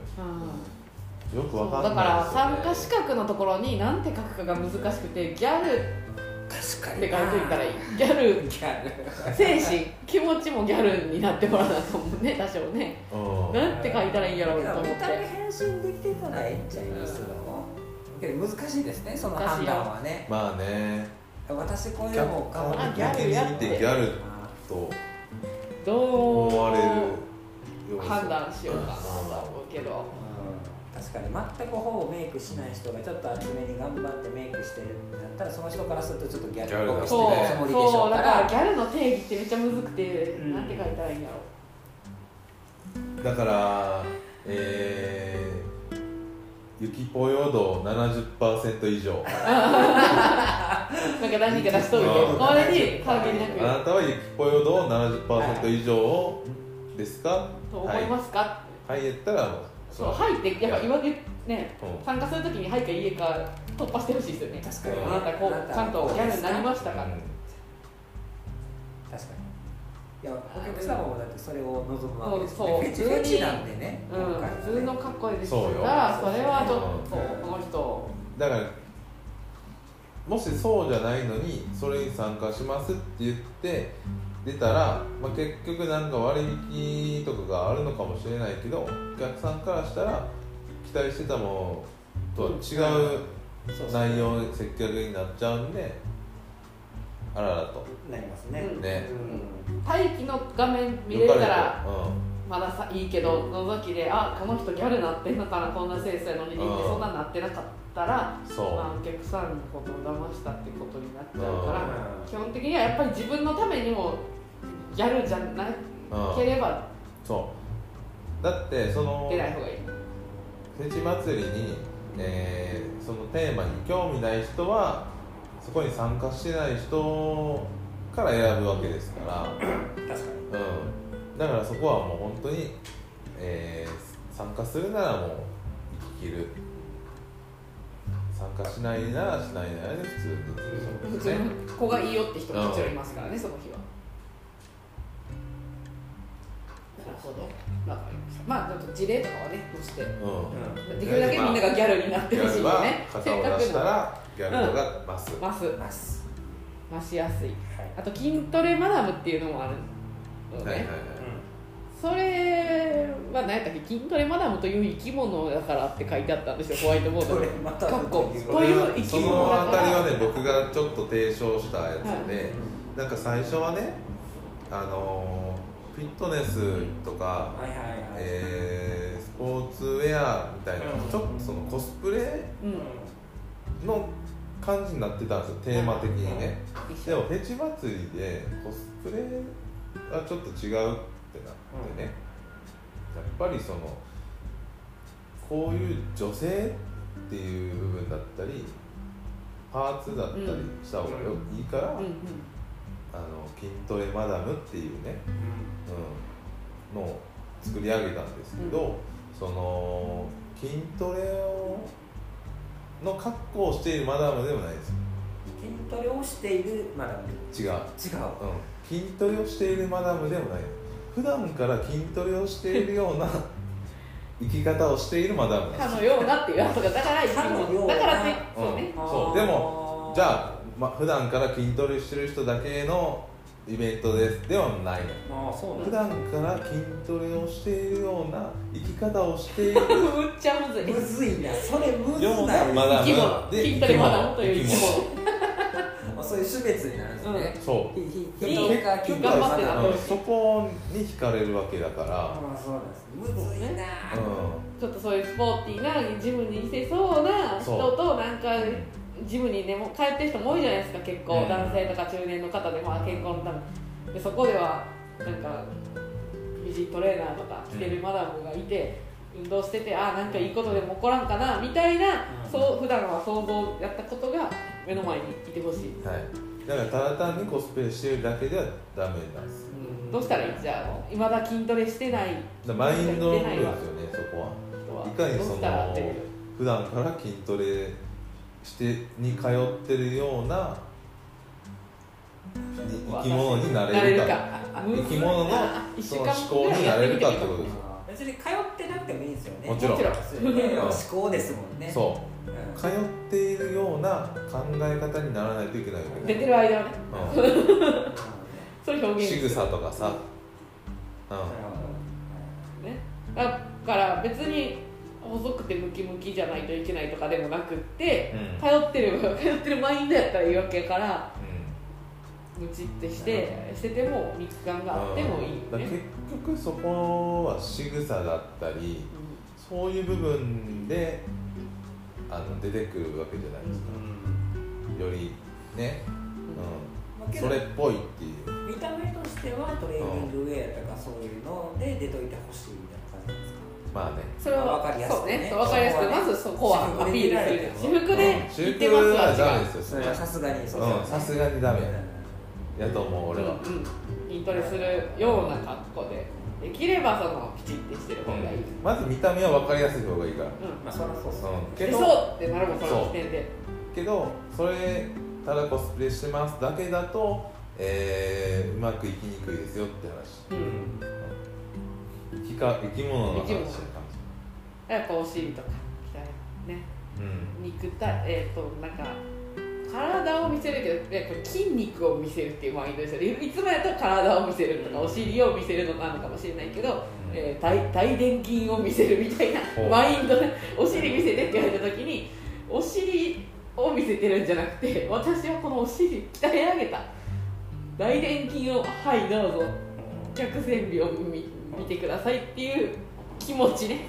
C: よくわか
B: だか
C: んない
B: ら参加資格のところに何て書くかが難しくてギャルっ
A: 確かに。
B: て書いといたらいい。ギャル。
A: ギャル。
B: 精神気持ちもギャルになってもらわなと思うね多少ね。
C: よ、うん、
B: なんて書いたらいいんやろうと思って。
A: 見た目変身できてたらええんちゃいますのけど難しいですねその判断はね。
C: まあね。
A: 私こういうのもかわ
B: ギャルやって。
C: 逆に見てギャルと
B: どう
C: 思われる
B: 判断しようかなと思うけど。
A: うん確かに全くほぼメイクしない人がちょっと厚めに頑張ってメイクしてるってなったらその人からするとちょっとギャルっぽくして
B: そう
A: るつもりで。しょ
B: そううだ
A: か
B: かららギャルの定義ってめっちゃむずくて、
A: うん
B: なんて書いたらいいんやろ。
C: だからえー、ゆきぽよ度70%以上。[laughs]
B: なんか何か出しといて
C: うん
B: これに関係なく。
C: あなたはゆきぽよ度70%以上ですか？
B: と思いますか、
C: はい。言ったらもう
B: そう入ってやっぱ言われね
C: うん。
B: 参加するときに「はい」か「いいえ」か突破してほしいですよね。
A: 確
C: かに。
B: あなたこうちゃんとギャルになりましたか
C: うん。
A: 確かに。いやお客様もだってそれを望むわけです
B: そう
A: ねフェなんでね
B: うん、普通の格好でした
C: そうよ。
B: らそれはちょっとこの人。
C: だからもしそうじゃないのにそれに参加しますって言って出たら、まあ、結局なんか割引とかがあるのかもしれないけどお客さんからしたら期待してたものとは違う内容接客になっちゃうんであららと。
A: なりますね。
B: うん。
C: ね。
A: うん
B: 待機の画面見れたらまださいいけど覗きであこの人ギャルなってんのかなこんな先生のにって
C: うん。
B: そんななってなかったら、
C: れてうんそう、
B: まあ、お客さんのことを騙したってことになっちゃうから、
A: うん。
B: 基本的にはやっぱり自分のためにもギャルじゃな
C: うん
B: ければ
C: そう。だってその
B: 出ない方がいい、
C: フェチ祭りに、えーそのテーマに興味ない人はそこに参加してない人から選ぶわけですから、
A: 確かに。
C: うん、だからそこはもう本当に、えー参加するならもう生き切る参加しないならしないならで普通に
B: 普通の子がいいよって人ももちろんいますからね、その日は。なるほど。わかりましたまあちょっと事例とかはね載せて。
C: うん。
B: できるだけみんながギャルになってほしいよね。
C: 肩を出したらギャル度が増す、
B: 増す
A: ます
B: 増しやすい。
A: はい。
B: あと筋トレマダムっていうのもあるのね、
C: はいはいはい
B: それは何やったっけ？筋トレマダムという生き物だからって書いてあったんですよホワイトボードに
A: こという
B: という生き
C: そ
B: 物だから。
C: のあたりはね僕がちょっと提唱したやつで、
B: はい。
C: なんか最初はねあのーフィットネスとか、
A: はいはいはい。
C: えースポーツウェアみたいな、
A: うん。
C: ちょっとそのコスプレ
B: うん。
C: の感じになってたんですよテーマ的にね、でもフェチ祭りでコスプレはちょっと違うってなってね、やっぱりそのこういう女性っていう部分だったりパーツだったりした方がよ、いいから、
B: うんうん。
C: あの筋トレマダムっていうね、うん、のを作り上げたんですけど、その筋トレをの格好をしているマダムでもないです。
A: 筋トレをしているマダム。
C: 違う、う。ん、
A: 違う
C: 筋トレをしているマダムでもない普段から筋トレをしているような [laughs] 生き方をしているマダム
B: かのようなっていうだからだからって
C: うん。
B: そうね、
C: そう。でもじゃあ、ま、普段から筋トレしてる人だけのイベントです。ではないの。
A: ああそう
C: 普段から筋トレをしているような生き方をしている。[laughs]
B: むっちゃむずい。
A: むずいな。それむず
C: よう
A: な
C: マダム。
B: 生き物。
C: で
B: 筋トレマダムという生き
A: あそういう種別になるんですね、
C: そう。
A: ひひ
B: 結
A: 人が筋トレ
B: 頑張ってな。
A: マダム
C: うんそこに惹かれるわけだから、
A: ああそうなんですむずいな、
C: う
B: ちょっとそういうスポーティーなジムにいせそうな人となんかジムにねもう通ってる人も多いじゃないですか結構、
C: うん。
B: 男性とか中年の方でまあ健康のためでそこではなん。か美人トレーナーとか着てるマダムがいて、運動しててああなんかいいことでも起こらんかなみたいな、
A: うん。
B: そう普段は想像やったことが目の前にいてほしい。
C: んはい、だからただ単にコスプレしてるだけではダメなんです。
A: うん。
B: どうしたらいい？じゃあいまだ筋トレしてない。
C: だからマインドの部分ですよねそこは。
B: い
C: かにその普段から筋トレしてに通ってるようなに生き物になれるか。
B: あ
C: 生き物の [laughs]
B: 一
C: その思考になれるかってことです
A: 別に通ってなくてもいいんですよね。
C: もちろん。
A: 思考ですもんね。
C: そう。
A: うん
C: 通っているような考え方にならないといけないわけ
B: 出てる間はね。
C: う
B: そういう表
C: ん、
B: 現
C: 仕草とかさ、う
A: なる
B: ね。だから別に細くてムキムキじゃないといけないとかでもなくって
C: んうん。
B: 通ってる通 [laughs] ってるマインドやったらいいわけやからムチってしてしてても肉感があってもいいよね。
C: だから結局そこは仕草だったりそういう部分であの出てくるわけじゃないですか、よりね、うん、それっぽいっていう。
A: 見た目としてはトレーニングウェアとかそういうので出といてほしいみたいな感じなんですか？
C: まあね。
B: それは
A: わかりやすくね。
B: そうねそうわかりやすくまずそこはアピールする。私服で
C: うん
B: 行ってますわ
C: 私服はダメですよ
A: それは。さすがにそう
C: うん。さすがにダメ
A: う
C: やと思う俺は、
B: 筋トレするような格好でできればそのピチッてしてる方がいい、うん。
C: まず見た目は分かりやすい方がいいから、
A: ん。まあそりゃそうっす。ね
C: うん、け
B: そうってなるもんその時点で。
C: けどそれただコスプレしてますだけだとえーうまく生きにくいですよって話。
B: うん。
C: 生きか生き物の話
B: 生き物。
C: な感
B: やっぱお尻とか鍛えね。
C: じうん。
B: 肉体えっ、となんか体を見せるけどやっぱ筋肉を見せるっていうマインドですよねいつもやったら体を見せるとかお尻を見せるのなのかもしれないけど、えー大大臀筋を見せるみたいなマインドでお尻見せてって言われた時にお尻を見せてるんじゃなくて私はこのお尻鍛え上げた。大臀筋をはいどうぞ。客船美を見見てくださいっていう気持ちね。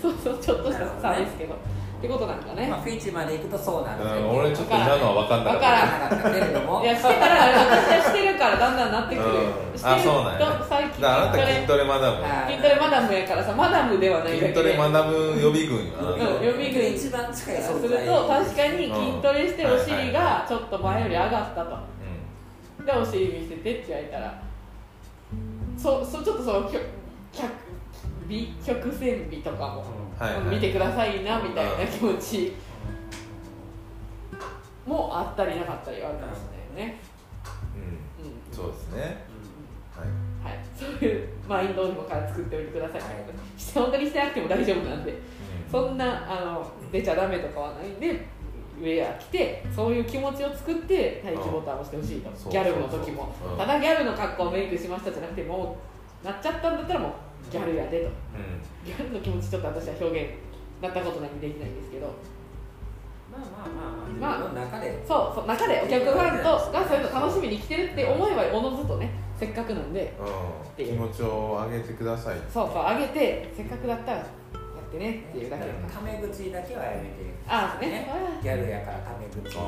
B: そうそうちょっとした差ですけど、ってことなんかね、
A: まあ、フィーチまで行くとそうなる
C: うん俺ちょっと今のは分かんなかった。
B: わからん。
A: なかったけれども
B: いやしてたら私はしてるからだんだんなってくる、
C: うん。
B: してる
C: あそうなんや。
B: と最近。
C: だからあなた筋
B: 筋
C: トレマダム。
B: トレマダムやからさマダムではないだけで。
C: 筋トレマダム予備軍よあな。た
B: うん予備軍
A: 一番近い
B: する
A: 存在
B: と確かに筋トレして
C: うん
B: お尻がちょっと前より上がったと。
C: う
B: でお尻見せてって言われたらそそちょっとそのきょ客美曲線美とかも、
C: はいはい。
B: 見てくださいなみたいな気持ち。もあったりなかったりはあるかもしれないよね、
C: んうん。
B: うん。
C: そうですね。はい。
B: はい、そういうマインドを今から作っておいてください、
A: はい。
B: して本当にしてなくても大丈夫なんで。
C: うん。
B: そんなあの出ちゃダメとかはないんでウェア着てそういう気持ちを作って待機ボタンを押してほしいと。ギャルの時も。ただギャルの格好をメイクしましたじゃなくてもうなっちゃったんだったらもうギャルやでと。
C: う
B: ギャルの気持ちちょっと私は表現なったことないんでできないんですけど。
A: まあまあまあまあ。中で。
B: そうそう中でお客さんとがそういうの楽しみに来てるって思えばおのずとねせっかくなんで。
C: ん。う。ん気持ちを上げてください。
B: そうそう上げてせっかくだったらやってねっていうだけ。だから
A: タメ口だけはやめて。
B: あそうね。
A: ギャルやからタメ口とか。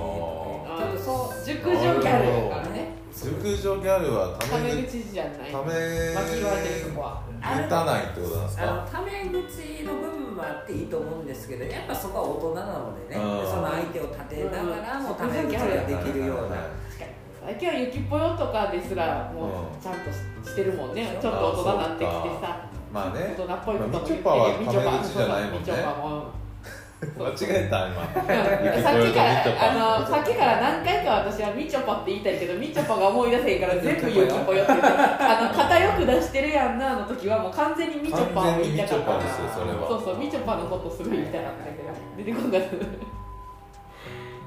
C: あ
A: ちょっとそう。
B: 熟女ギャルやからね。
C: 熟女ギャルは
B: タメ
C: 口
B: 口じゃない。
C: ため
B: 巻き言われてるそこは
C: 打たないってことなんです
A: あ
C: か
A: のタメ口の部分はあっていいと思うんですけどやっぱそこは大人なのでねその相手を立てながらも
B: うん。
A: タメ口ができるような。
B: 最近はゆきぽよとかですらも
C: う
B: ちゃんとしてるもんね。ちょっと大人になってきてさ
C: まあね。
B: 大人っぽいことも
C: まあみちょぱはタメ口じゃないもんね間違えた今。
B: う [laughs] んさっきからあのさっきから何回か私はみちょぱって言いたいけどみちょぱが思い出せへんから全部ゆきぽよって言ってあの肩よく出してるやんなの時はもう完全にみちょぱを言いたかった
C: ですよそれは。
B: そうそうみちょぱのことすごい言いたかったけど。出てこなかっ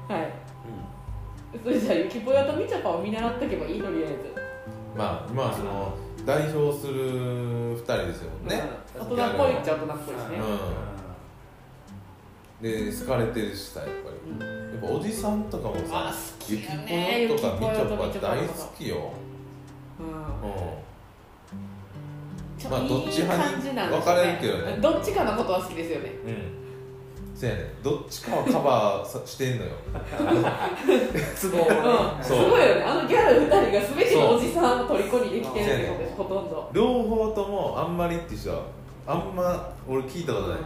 B: たはい。それじゃあゆきぽよとみちょぱを見習っとけばいいとりあえず。
C: まあ今その代表する二人ですよね。
B: うん。大人っぽいっちゃ大人っぽいしね、
C: で好かれてるしさやっぱり。
B: うん。
C: やっぱおじさんとかも
B: あ
C: さ
B: 好きや
C: ゆきぽ
B: ね
C: よとかみちょぱ大好きよ。
B: うん。
C: う
B: ちょ
C: まあどっち派に
B: 感じなんです
C: 分かれるけどね。
B: どっちかのことは好きですよね。
C: んうん。そうやねどっちかはカバーさしてんのよ。
A: 都合をね。
B: うん、すごいよね。あのギャル2人が全てのおじさんを虜にできてるってことですほとんど。
C: 両方ともあんまりって人はあんま俺聞いたことない、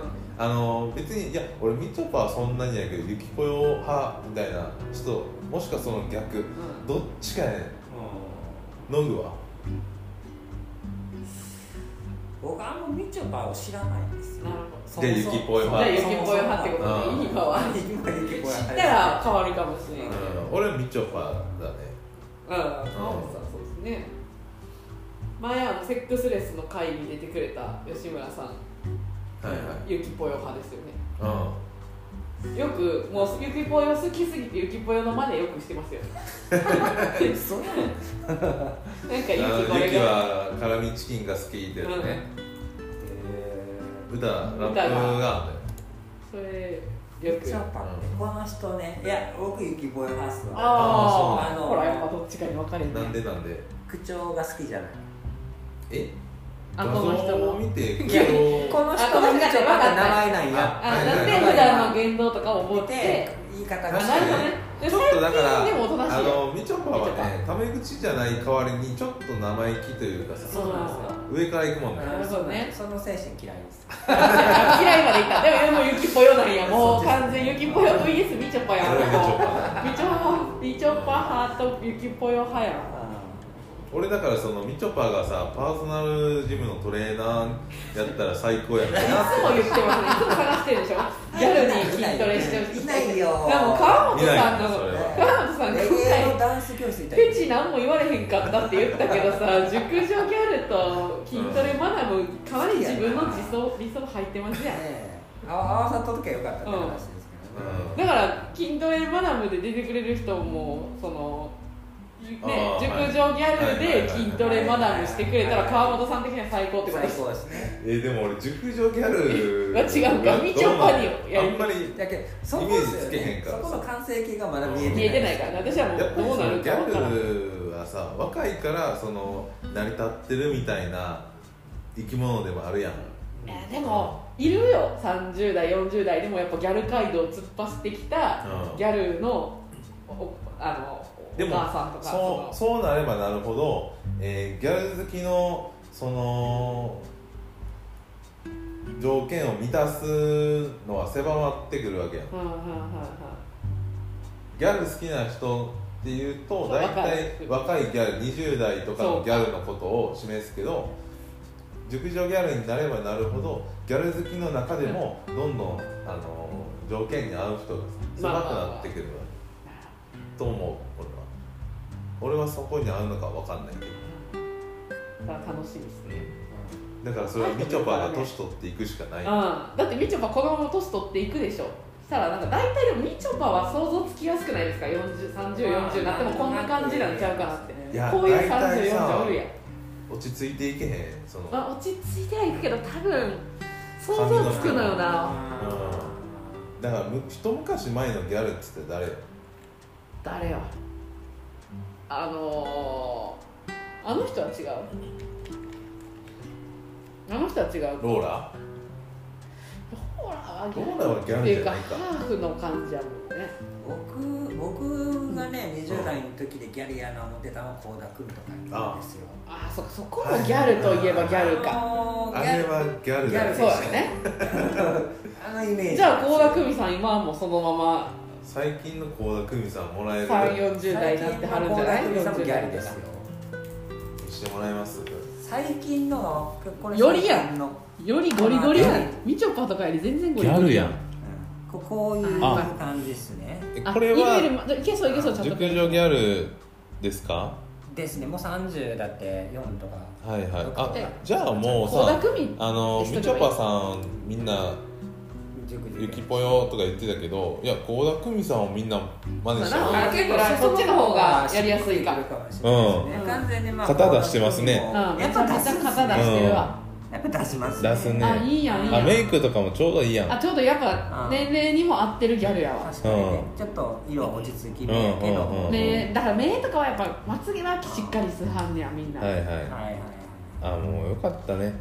C: あの別にいや俺みちょぱはそんなにやけどゆきぽよ派みたいな人もしくはその逆
B: う
C: どっちかやねん。ノグは？
A: 僕あんまみちょぱを知らないんですよ。
B: んなるほ
C: でゆきぽよ派。
B: じゃあゆきぽよ派ってことで。
C: うん。
B: 今は
A: 今ゆきぽよ
B: 知ったら変わるかもしれない
C: うん。俺みちょぱだね。
B: うん、そうそうですね。前あのセックスレスの会に出てくれた吉村さん。
C: はいはい
B: ゆきぽよ派ですよね。
C: うん。
B: よくもうゆきぽよ好きすぎてゆきぽよの真似よくしてますよ [laughs]
A: そう
B: な [laughs] んかゆき
C: あのゆき
B: これが
C: は辛味チキンが好きってやつね、歌ラップが
B: それよく。
A: この人ねいや僕ゆきぽよ派っすわ。
B: ああ
A: あの
B: ほらやっぱどっちかに分かれんね。
C: なんでなんで？
A: 口調が好きじゃない。
C: え？
B: あ
C: 画
B: この人の
C: 像を見て [laughs]
A: この人のみちょぱって名前なんや。
B: あ
C: はい
B: なんで普段の言動とかを覚えて
A: 言い方
B: あ
A: が
C: 確かに。
B: なるほどねで
C: ちょっとだから
B: 最近でもおとなしい。
C: あ
B: よ
C: のみちょぱはねタメ口じゃない代わりにちょっと生意気というかさ
A: そうなんですよ。
C: 上から行くもんね。
B: なるほどね。
A: その精神嫌いです。
B: あ [laughs] 嫌いまでいった。でももうゆきぽよなんや。もう完全ゆきぽよ VS みちょぱやん
C: みちょぱ。
B: みちょぱみちょぱ派とゆきぽよ派や。ん
C: 俺だからそのみちょぱがさパーソナルジムのトレーナーやったら最高やった
B: い
C: な
B: つも言ってますねいつも探してるでしょ。ギャルに筋トレしてほしい
A: いないよ。
B: でも川本さんの
C: それは
B: 川本さん
A: レ
B: 今回
A: のダンス教教室
B: フェチ何も言われへんかったって言ったけどさ熟女ギャルと筋トレ学ぶかなり自分の理想理想入ってますやん。
A: ええ合わさっとけばよかったって話ですけどね、
C: うん。
B: だから筋トレ学ぶで出てくれる人もそのね熟女ギャルで筋トレ学ぶしてくれたら
A: はい
B: 川本さん的には最高ってこと
A: 最
B: です。
A: 高ですね。
C: えでも俺熟女ギャル
B: は違う。かみちょぱにやり
C: あんまり
A: だけどそこ
C: イメージつけへんから。
A: そこの完成形がまだ見えてない。
B: 見えてないからね私はもうどうなるか分からん。
C: ャルはさ若いからその成り立ってるみたいな生き物でもあるやん。
B: えーでもいるよ。30代40代でもやっぱギャル街道を突っ走ってきた
C: うん。
B: ギャルのおあの
C: でもそうそうなればなるほど、えーギャル好きのその条件を満たすのは狭まってくるわけやん。
B: うんうんうんうん。
C: ギャル好きな人っていうと大体若いギャル20代とかのギャルのことを示すけど熟女ギャルになればなるほどギャル好きの中でもどんどんあの条件に合う人が狭くなってくると思う俺はそこに合うのか分かんないけど。
B: だから楽しみですね。
C: だからそれはみちょぱが年取っていくしかない、
B: うん。だってみちょぱこのまま年取っていくでしょ。したらなんか大体でもみちょぱは想像つきやすくないですか？403040になってもこんな感じなんちゃうかなって。
C: いや
B: こういう
C: 大体さ
B: 3040おるやん
C: 落ち着いていけへんその、
B: まあ、落ち着いてはいくけど多分想像つくのよな。
C: だからむ一昔前のギャルっつって誰よ？
B: 誰よ？あのー、あの人は違う。あの人は違う。
C: ローラ？
B: ほらはギ
C: ローラはギャル
B: っていうか
C: じゃないか。
B: ハーフの感じやもんね
A: 僕僕がね20代の時でギャルやな思ってたのは倖田來未とかなんですよ。
B: あそそこもギャルといえばギャルか。
C: あ
A: あのギャル
C: れはギャルだ
B: そうやね。
A: あのイメージ
B: じゃあ倖田來未さん今はもうそのまま
C: 最近の倖田來未さんもらえる
B: ？3 4 0代になってはるんじゃない？
A: 最近の倖田來未さんも
B: 40
A: ギャ
B: 代
A: ルですよ。
C: 見してもらえます？
A: 最近のこれ
B: よりやん
A: の
B: よりゴリゴリやん。みちょぱとかより全然ゴリゴリ
C: ん。
A: うん。ここういう
B: あ
A: 感じですね。
B: あ
C: これは
B: まいけそういけそうちゃんと。
C: 熟女ギャルですか？
A: ですね。もう30だって4とか。
C: はいはい。あ
B: え
C: じゃあもうさあのみちょぱさんみんな
A: 熟女
C: ゆきぽよとか言ってたけどいや倖田來未さんをみんな真似した。
B: そうだな
C: 方がいい
B: 結構そっちの方がやりやすいか。
A: ね。
B: うん。
A: 完全にまあ
C: 肩出してますね。
B: うん。め
A: やっぱ
B: 肩出してるわ、
A: やっぱ出します
C: 出すね。
B: あいいやんいいやん。
C: あメイクとかもちょうどいいやん。
B: あちょうどやっぱ年齢にも合ってるギャルやわ。
A: 確かにね。
C: うん。
A: ちょっと色は落ち着きめやけど。
C: うんうんうん
B: 目だから目とかはやっぱまつげはしっかりすはんねやみんな、
C: はいはい。
A: はいはいはい。
C: あもうよかったね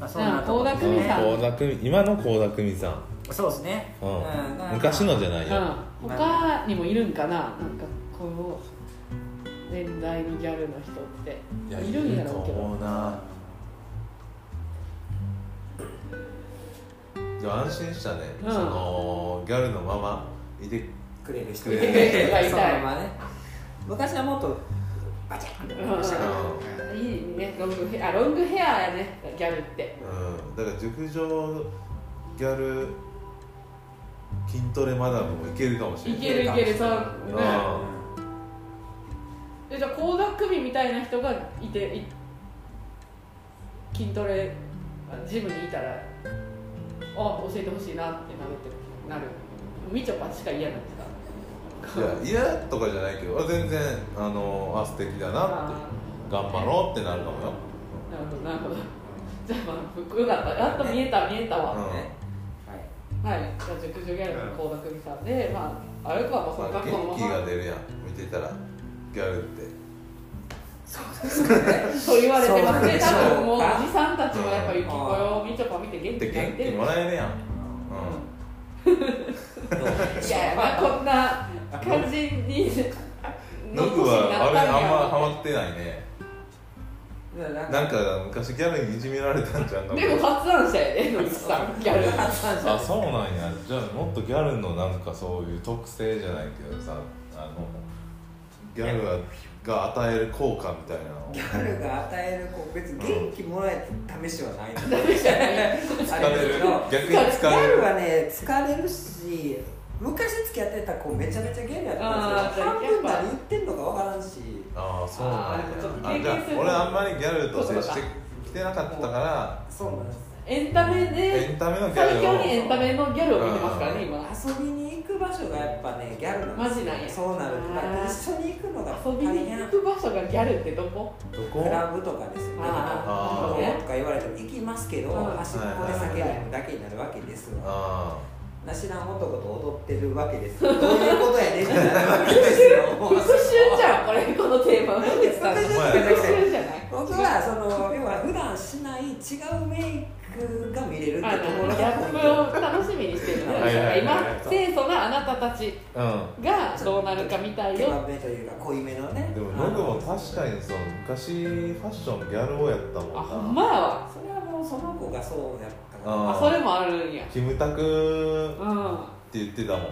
A: まあそんなとこ
B: 倖田來未さん。
C: 今の倖田來未さん。
A: そうですね。
C: うん。
A: うん。
C: 昔のじゃないよ。
B: うん、他にもいるんかな？なんかこの年代のギャルの人って。
C: い
B: るんやろうけど。
C: うな。でも安心したね、
B: うん。
C: そのギャルのままいて
A: くれる人。
B: いたい。
A: 昔はもっとバチャンってなりましたけど。
B: いいね。ロングヘアあロングヘアやねギャルって。
C: うん。だから熟女ギャル筋トレマダムもいけるかもしれ
B: い
C: ない
B: けるいけるそう。ね。
C: あ
B: えじゃあ倖田來未みたいな人がいてい筋トレジムにいたらあ教えてほしいなってなるってなる。みちょぱしか嫌なんで
C: いや嫌とかじゃないけどあ全然あのあ素敵だなって。
B: あ
C: 頑張ろうってなるかもよ。
B: ーなるほどなるほど。[laughs] じゃあまあよかったやっと見えた見えたわ、
C: うん。
A: ね。
B: はい。じゃあ熟女ギャルの倖田來未さんでまああれかもその
C: まあ、
B: 格好の
C: 元気が出るやん。見てたらギャルって。
B: と言われてますね。
A: そう
B: 多分もう
A: か
B: おじさんたちもやっぱゆきぽよみちょぱ見て元気
C: 元気もらえるやん、う [laughs]
B: いやまあこんな感じに
C: ん、ノブはあれあんまハマってないね。なんか。昔ギャルにいじめられたんじゃんか
B: でも発案者やで野口さん。ギャル
C: あそうなんや。じゃあもっとギャルのなんかそういう特性じゃないけどさあのギャルがが与える効果みたいなの？を
A: ギャルが与えるこう別に元気もらえた試しはないの。
B: ダメじゃない
A: 疲
C: 疲れる逆に
A: ギ
C: 疲れる
A: ャルはね疲れるし昔付き合ってた子めちゃめちゃギャルやったんですよ。
B: あー
A: 半分何言ってんのか分からんし。
C: ああそうなん
B: あーでもちょっと経験
C: やあじゃあ俺あんまりギャルと接してきてなかったから。
A: そうなんです。
B: エンタメ
C: エ
B: で
C: ンタメのギャルを。
B: 最強にエンタメのギャルを見てますからね今。
A: 遊びに場所がやっぱねギャルなん
B: マジなんや。
A: そうなるから一緒に行くのが
B: 遊びに行く場所がギャルってどこ？
C: どこ？
A: クラブとかですよね。
B: あ
C: ー。
A: どことか言われても行きますけど
B: うん
A: 端っこで酒飲むだけになるわけですわ
C: あ
A: なしな男と踊ってるわけです [laughs] どういうことやねんってなるわけですよ。[laughs]
B: 復習じゃんこれこのテーマ。
A: 復
B: 復
C: 習
B: 習じゃない
A: 僕はその要は普段しない違うメイクが見れるって
B: あ
A: ところ
B: のギャップを楽しみにしてる今清楚なあなたたちがどうなるかみたい
A: 手
B: よ
A: 間めという。か濃いめのね
C: でもも確かにその昔ファッションギャルをやったもんな。
B: あほんまやわ。
A: それはもうその子がそうやった。から
C: あ
B: あそれもあるんや。
C: キムタク
B: うん。
C: って言ってたもん。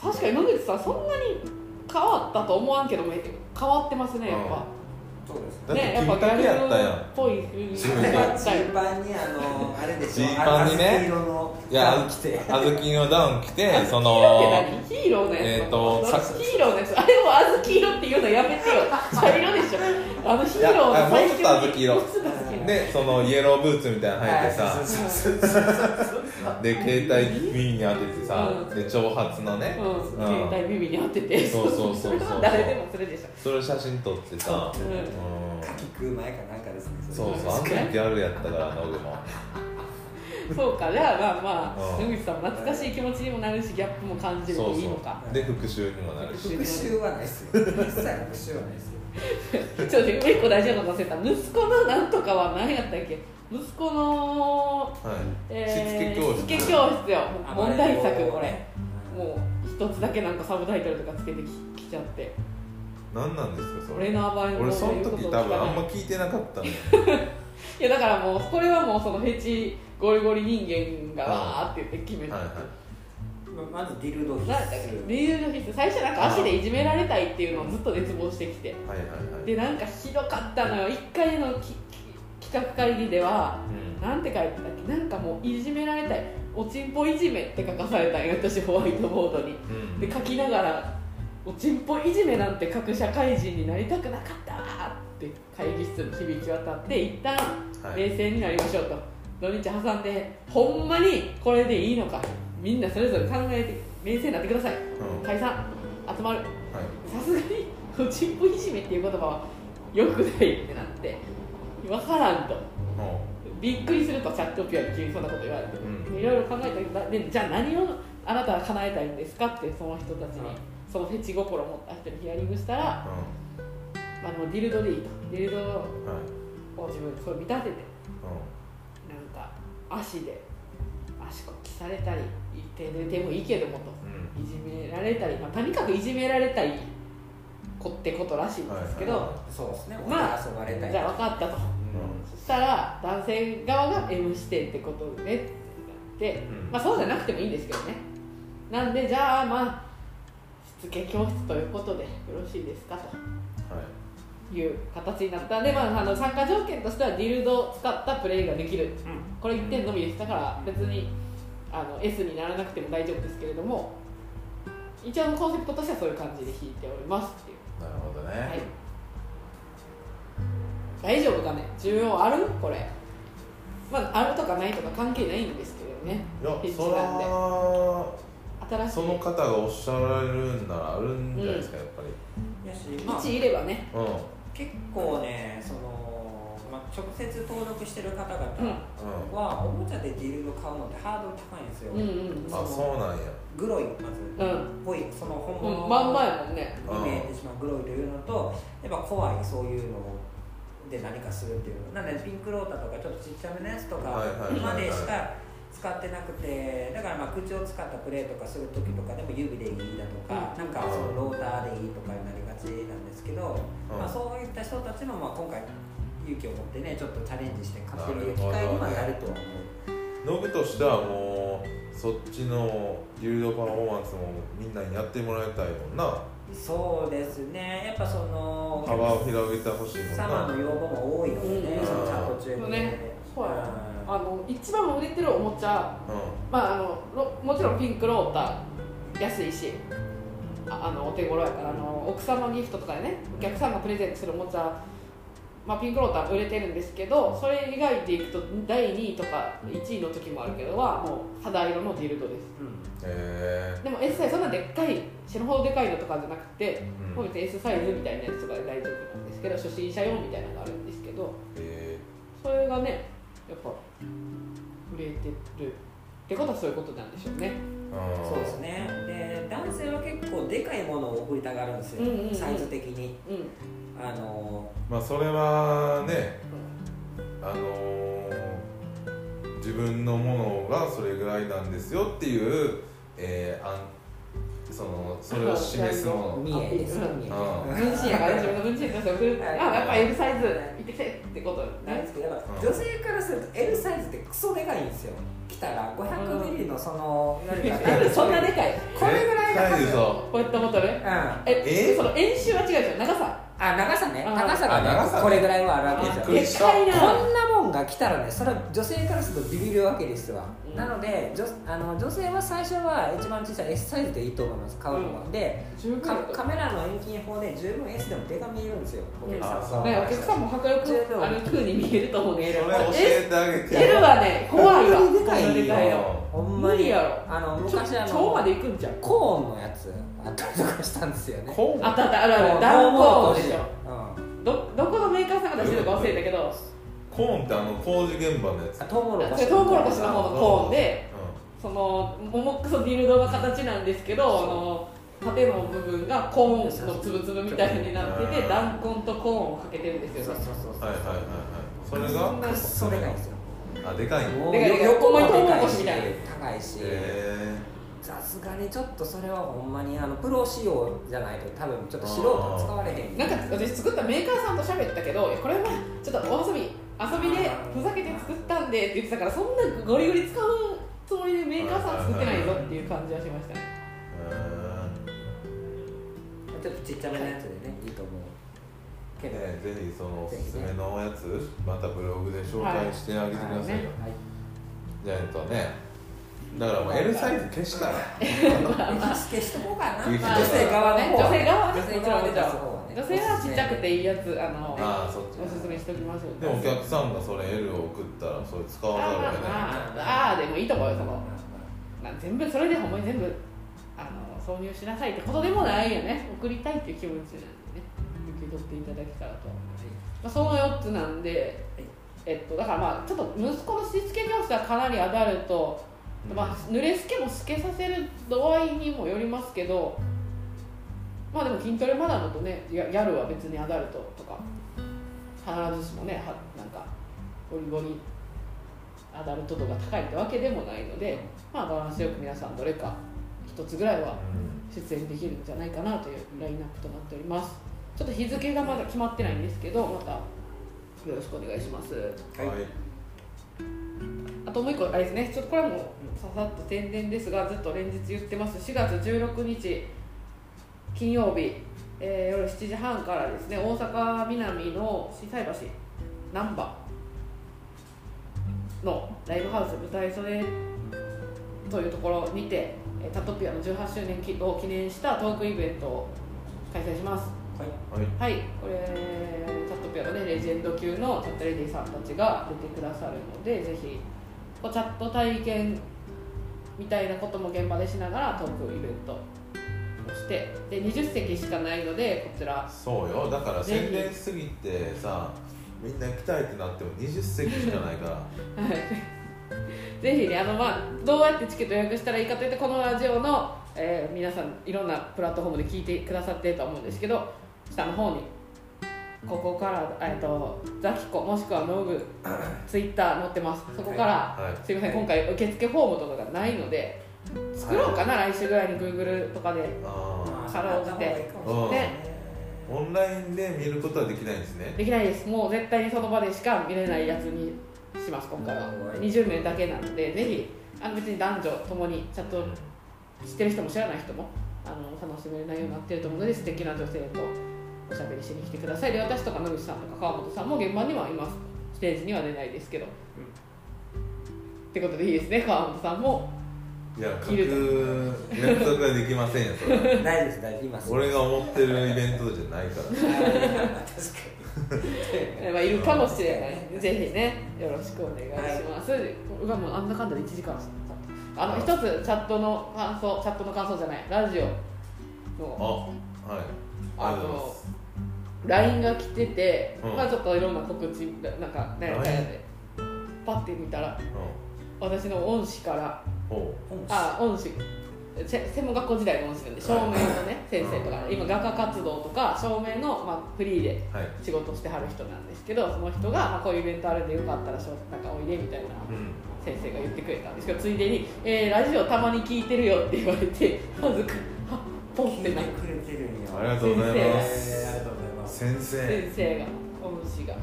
B: 確かに野口さんそんなに変わったと思わんけども変わってますねやっぱ
A: そうです。
C: だって
B: ねやっぱ
C: キムタクやったやん
B: っぽい
A: ジーパン [laughs] にあのあれでしょ。
C: ジーパンにねいや
A: ダウン着て
C: 小豆のダウン着て。そ
B: って
C: の
B: 何？ヒーローのやつ。
C: えーとさ
B: ヒーローのやつ。あれも小豆色っていうのやめてよ。茶色でしょ。あのヒーローの最強
C: あもうちょっと小豆色。
B: もうちょっと小豆色
C: でそのイエローブーツみたいなの履いてさ
A: はい。そうそうそうそう
C: で携帯耳に当ててさ
B: うん。
C: で長髪のね。
B: 携帯耳に当てて。
C: そうそうそうそ [laughs]
B: 誰でもするでしょ。
C: それ写真撮ってさ。
B: う。
C: うん。
A: 牡蠣食う前かなんかですね。
C: そうそう。あの時ギャルやったからノブも。
B: そうか。じゃあまあまあ
C: うん。
B: 野口さんも懐かしい気持ちにもなるしギャップも感じる
C: そう
B: といいのか。
C: そう。で復讐にもなるし。
A: 復讐はないっすよ。一切復讐はないっすよ [laughs]
B: ちょっともう一個大事なの忘れた。息子のなんとかは何やったっけ？息子の、
C: はい。
B: えー、
C: しつけ教室。
B: しつけ教室よ。問題作これ。
A: も
B: もう一つだけなんかサブタイトルとかつけてききちゃって。
C: 何なんですかそれ？
B: 俺の甘えの
C: 俺その時多分あんま
B: い
C: 聞いてなかったのよ。[laughs]
B: やだからもうこれはもうそのフェチゴリゴリ人間がわーって言って決めた、
C: はいはい
A: まずディルド必須
B: 理由の必須最初なんか足でいじめられたいっていうのをずっと熱望してきて。
C: はいはいはい。
B: でなんかひどかったのよ。1回のきき企画会議では
C: うん。
B: なんて書いてたっけ？なんかもういじめられたい。おちんぽいじめって書かされたんよ私ホワイトボードに。
C: うん。
B: で書きながらおちんぽいじめなんて書く社会人になりたくなかったわって会議室に響き渡って一旦
C: はい。
B: 冷静になりましょうと。土日挟んでほんまにこれでいいのかみんなそれぞれ考えて冷静になってください。
C: うん。
B: 解散集まる。
C: はい。
B: さすがにおちんぽいじめっていう言葉はよくないってなって分からんと。
C: も
B: びっくりするとチャットピアに急にそんなこと言われて、
C: うん。
B: いろいろ考えたけどでじゃあ何をあなたは叶えたいんですかってその人たちに、
A: うん。
B: そのフェチ心を持った人にヒアリングしたら、
C: う
B: あのディルドでいいとディルドを自分でそう見立てて
C: う
B: なんか足で足こきされたり手ででもいいけどもと。
C: んうん。
B: いじめられたり、まあ、とにかくいじめられたい子ってことらしいんですけど、
C: はいはい
A: そうですね。
B: まあ
A: 遊ばれたい。
B: じゃあ分かったと。そしたら男性側が M 視点ってことでね。ってなって、
C: うん。
B: まあそうじゃなくてもいいんですけどね。なんでじゃあまあしつけ教室ということでよろしいですかと。
C: はい。
B: いう形になった。んで、まあ、あの参加条件としてはディルドを使ったプレイができる。これ1点のみですだから別にあの S にならなくても大丈夫ですけれども一応のコンセプトとしてはそういう感じで弾いておりますっていう。
C: なるほどね、
B: はい。大丈夫かね？需要ある？これ。まああるとかないとか関係ないんですけどね。
C: いやそ
B: なんで。
C: ら
B: 新しい
C: その方がおっしゃられるんならあるんじゃないですか、やっぱり
A: やしまあ
B: 1い。ればね
C: うん
A: 結構ねその、まあ、直接登録してる方々は、おもちゃでディルド買うのってハードル高いんですよ、
B: うんうん。
C: あそうなんや。
A: グロいまず、
B: うん。
A: ぽいその本物
B: うん、まんまやもんね。
A: イメージしまうグロいというのとやっぱ怖いそういうので何かするっていうの。なのでピンクロータとかちょっとちっちゃめのやつとかまでしか使ってなくてだからまあ口を使ったプレーとかする時とかでも指でいいだとか、
B: うん。
A: なんかそのローターでいいとかになりがちなんですけど、
C: うん。
A: まあ、そういった人たちもまあ今回勇気を持ってねちょっとチャレンジして買ってみる機会にはなるとは思う。
C: ノブとしてはもうそっちのギルドパフォーマンスもみんなにやってもらいたいもんな。
A: そうですね。やっぱその
C: 幅を広げてほしいもんな。
A: 様の要望も多いのでね、
B: うん。
A: そのチャット中で、
B: ね。そうや。
A: う
B: あの一番売れてるおもちゃ。まああのろもちろんピンクローター安いし。ああのお手頃やからあの奥様ギフトとかでねお客さんがプレゼントするおもちゃまあ、ピンクローター売れてるんですけどそれ以外でいくと第2位とか1位の時もあるけどはもう肌色のディルドです。
C: へ
B: でも S サイズそんなでっかい死ぬほどでかいのとかじゃなくて、う別に S サイズみたいなやつとかで大丈夫なんですけど初心者用みたいなのがあるんですけど
C: え
B: それがねやっぱ売れてるってことはそういうことなんでしょうね。
A: そうですね。で男性は結構でかいものを送りたがるんですよ、
B: うんうんうん。
A: サイズ的に。
B: うん
A: あの
C: まあそれはねあのー自分のものがそれぐらいなんですよっていう、えー、あんそのそれを示すもの。
B: 分身やから自分の分身として送るあやっぱ L サイズいってきてってことね
A: なんですけど。女性からすると L サイズってクソでかいんですよ。来たら500ミリのその [laughs]
B: そんなでかい。
A: これぐらいの
C: 絶対嘘
B: ペットボトル？
A: うん。
B: え
C: え？
B: その円周は違うでしょ長さ
A: あ長さね。
B: あ
A: 長さが
C: あ長さね。
A: ねこれぐらいはあるわけですよ
B: でかいな
A: こんなもんが来たらねそれは女性からするとビビるわけですわ、
B: うん。
A: なので女あの女性は最初は一番小さい S サイズでいいと思います。買うのは、で
B: 十分
A: かカメラの遠近法で十分 S でも手が見えるんですよお客さん
B: ねお客さんも迫力ある風に見えると思うね。
C: それ教えてあげて。
B: L はね怖いわ。
A: でかいよ。
B: こんなでかいの
A: ほんまに。
B: 無理やろ。
A: あの昔あの
B: 超まで行くんじゃん
A: コーンのやつあったりとかしたんですよね。[laughs]
C: こう
B: あったあったあるある。ダウンコーンでしょ。
A: うん。
B: どどこのメーカーさんが出してるか忘れたけど。
C: コーンってあの工事現場のやつ。
A: あトウモロコシ
B: それトウモロコシの方のコーンで
C: う
B: そのモモックスディルドの形なんですけどあの縦の部分がコーンのつぶつぶみたいになってて
C: う。ん
B: 弾痕とコーンをかけてるんですよ
A: そうそうそう
C: んはいはいはいはい。それが？
A: そでかいんですよ
C: あでかいの？
A: もう
B: で
A: 横も
B: トウモロ
A: かいし。
B: コシみたいな。
A: 高いし。
C: へ
A: さすがにちょっとそれはほんまにあのプロ仕様じゃないと多分ちょっと素人は使われへん。
B: なんか私作ったメーカーさんと喋ったけどこれはちょっとお遊び遊びでふざけて作ったんでって言ってたからそんなゴリゴリ使うつもりでメーカーさん作ってないぞっていう感じはしましたね。
C: え
A: ちょっとちっちゃめのやつでねいいと思うけど、
C: ね、ぜひそのおすすめのやつまたブログで紹介してあげてくださいよ、
A: はい。
C: じゃあえっとねだからもう L サイズ消したら。
A: 消しとこうかな、[laughs]
C: まあ
A: 女性側の方は
B: 女性側はね。
A: 女性側で出すね
B: 女性はちっちゃくていいやつあの
C: ああそっち
B: おすすめしておきます
C: でもお客さんがそれ L を送ったらそれ使わざるを得ない。
B: ああああでもいいと思うよそのまあ全部それでほんまに全部あの挿入しなさいってことでもないよね。送りたいっていう気持ちなんでね受け取ってい。ただけたらと、まあ、その4つなんで、えっと、だからまあちょっと息子のしつけ教室はかなりアダルト、まあ、濡れすけも透けさせる度合いにもよりますけどまあでも筋トレマダムとねギャルは別にアダルトとか必ずしもねはなんかゴリゴリアダルト度が高いってわけでもないので、まあ、バランスよく皆さんどれか一つぐらいは出演できるんじゃないかなというラインナップとなっておりますちょっと日付がまだ決まってないんですけどまた。よろしくお願いします。
C: はい、
B: あともう一個あれですね。ちょっとこれはもうささっと宣伝ですがずっと連日言ってます。4月16日金曜日、えー夜7時半からですね。大阪南の心斎橋難波。のライブハウス舞台袖というところにてえータトピアの18周年を記念したトークイベントを開催します
A: はい。
C: はい。
B: はい、これタットピアのねレジェンド級のタッタレディさんたちが出てくださるのでぜひこうチャット体験みたいなことも現場でしながらトークイベントをしてで20席しかないのでこちら。
C: そうよ。だから宣伝しすぎてさみんな行きたいってなっても20席しかないから。[laughs]
B: はい。ぜひねあの、まあ、どうやってチケット予約したらいいかというとこのラジオの、えー皆さんいろんなプラットフォームで聞いてくださってると思うんですけど下の方にここから、えっとザキコもしくはノブ [clears throat] ツイッター載ってます。そこから、
C: はい。
B: すいません今回受付フォームとかがないので作ろうかな、来週ぐらいに Google とかで
C: あ
B: かろうじて。
C: うん。
B: で
C: ーオンラインで見ることはできないんですね。
B: できないです。もう絶対にその場でしか見れないやつにします今回は。
A: はい
B: 20名だけなのでぜひあの別に男女ともにちゃんと知ってる人も知らない人もあの楽しめる内容になっていると思うので素敵な女性とおしゃべりしに来てください。で私とか野口さんとか川本さんも現場にはいます。ステージには出ないですけど。ってことでいいですね。川本さんも。
C: いや書く約束はできませんよそれは。
A: 大丈夫です大丈夫います
C: 俺が思ってるイベントじゃないから。
A: 確かに。
B: え [laughs] まあ、いるかもしれない。ぜひねよろしくお願いします、うわもうあんなかんだで1時間あの一つチャットの感想チャットの感想じゃない。ラジオ
C: あ
B: の
C: はい。
B: あ
C: ありがとうございま
B: の
C: す
B: LINE が来てて、
C: うん。
B: まあちょっといろんな告知なんかね
C: LINE
B: でパッて見たら私の恩師からあ恩師。せ専門学校時代の恩師なんで照明のね先生とか今画家活動とか照明の、まあ、フリーで仕事してはる人なんですけどその人が、まあ、こういうイベントあるんでよかったらしょなんかおいでみたいな
C: うん。
B: 先生が言ってくれたんですけどついでに、えーラジオたまに聞いてるよ」って言われてまずポンってな
A: てくれてるんよ
C: ありがとうございます先生。
B: 先生が恩師が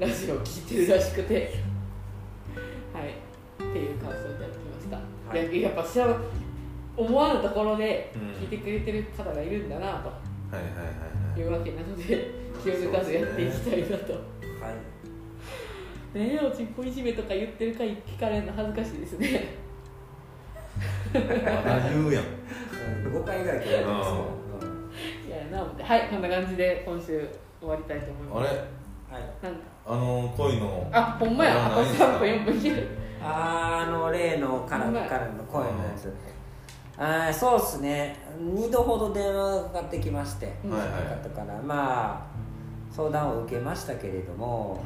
B: ラジオ聞いてるらしくて。はい。っていう感想をいただきました、
A: はい。
B: いややっぱ知らん思わぬところで
C: うん。
B: 聞いてくれてる方がいるんだなと。
C: はいはいはいはい。
B: いうわけなので気を抜かずやっていきたいなと、
A: はい。[laughs]
B: ねえおちっぽいじめとか言ってる回聞かれるの恥ずかしいですね。
C: まだ言うやん。
A: うん5回ぐらい聞いてますけど
B: いやなのではいこんな感じで今週終わりたいと思います。
C: あれ？
A: はい。
B: なんか。
C: あの恋の
B: あほんまや。あと3分4分いける。
A: あの例のからからの声のやつ。あーそうっすね。2度ほど電話がかかってきまして、
B: うん。
C: はいはい。
A: 方からまあ相談を受けましたけれども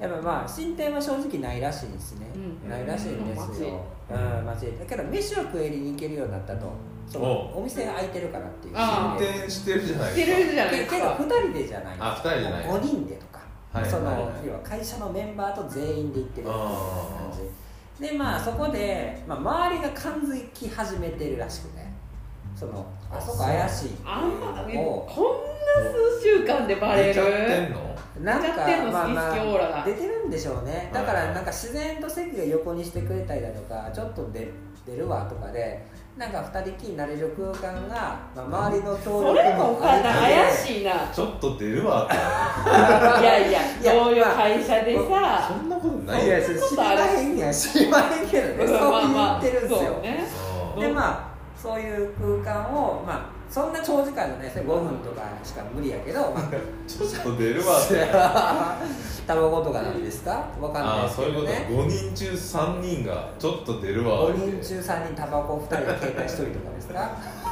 C: う、ん。
A: やっぱまあ進展は正直ないらしいんですね、
B: うん。
A: ないらしいんですよ、うん、マジだけど飯を食えに行けるようになったとその
C: お。
A: お店が開いてるからっていう
C: 進展してるじゃない
B: して
C: です
B: るじゃない
A: けけど
B: ですか。
A: 2人でじゃない
C: あ二人じゃない
A: 5人でとか、その
C: はいはい。はい
A: 要は会社のメンバーと全員で行ってるっていう感
C: あ
A: じでまあそこで、まあ、周りが感づき始めてるらしくね。そのあそこ怪しい。って
B: あんまこんな数週間でバレる？
C: 出ちゃってんの？
A: なんか
B: 出ちゃってんの？
A: まあまあ出てるんでしょうね。だか
C: はい
A: らなんか自然と席が横にしてくれたりだとかちょっと出出るわとかでなんか二人きりになれる空間が、まあ、周りの協
B: そ
A: 力
B: れもお母さん怪
A: い
B: しいな。
C: ちょっと出るわって [laughs]
B: いやいや
A: いや
B: どういう会社でさ。
C: そんなことない
A: いや
C: よ
A: 知りまへんや知りまへんけどね。そう言ってるんですよ、
B: そうね。
C: う。
A: でまあそういう空間をまあそんな長時間のね5分とかしか無理やけど、まあ、
C: ん [laughs] ちょっと出るわ。って
A: タバコとかなんですか？わかんない
C: ああ
A: です
C: そういうこと。
A: けどね
C: 5人中3人がちょっと出るわ。
A: 5人中3人タバコ2人で携帯1人とかですか？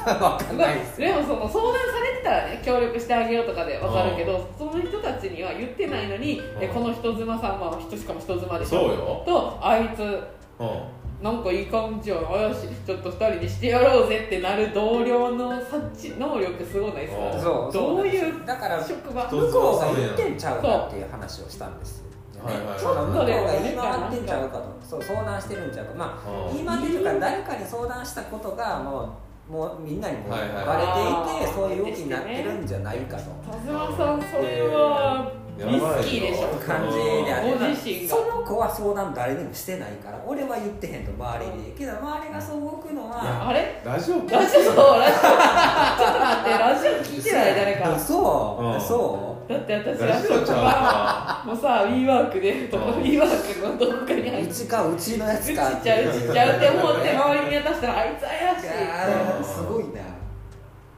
A: [laughs] わかん
B: まあ
A: ないです
B: でもその相談されてたらね協力してあげようとかで分かるけどその人たちには言ってないのにえこの人妻さんは人しかも人妻でしょ？
C: そうよ。
B: とあいつ。
C: うん
B: なんかいい感じやん怪しいちょっと2人にしてやろうぜってなる同僚の察知能力すごないですか？
C: あ
A: そう
B: どういう
A: だから
B: 職場？
C: 人
A: 向こうが言ってんちゃうかっていう話をしたんですよ、ね。
C: はいはい
A: その向こうが
B: ちょっとでも
A: 言い回ってんちゃうかと。そう相談してるんちゃうか。まあ
C: うん
A: 言い回ってるから誰かに相談したことがもうもうみんなにもバレていて、
B: はいはい。
A: そういう動きになってるんじゃないかと。
B: 田島さんそれはリスキーでしょ
A: 感じであって
B: ご自身が。
A: その子は相談誰にもしてないから俺は言ってへんと周りに。けど周りがそう動くのは
B: あれ？
C: ラジオ
B: ラジオそうラジオ。ちょっと待ってラジオ聞いてない誰か。
A: そう、
C: う。ん
A: そ
B: だって私
C: ラジオちゃう
B: 場もうさ WeWork でとか
C: うん。
B: WeWork のどこかに入って
A: ううちかうちのや
B: うち
A: つか
B: ちゃう。うちちゃうって思って周りに渡したらあいつ怪しい。
A: あーすごいな。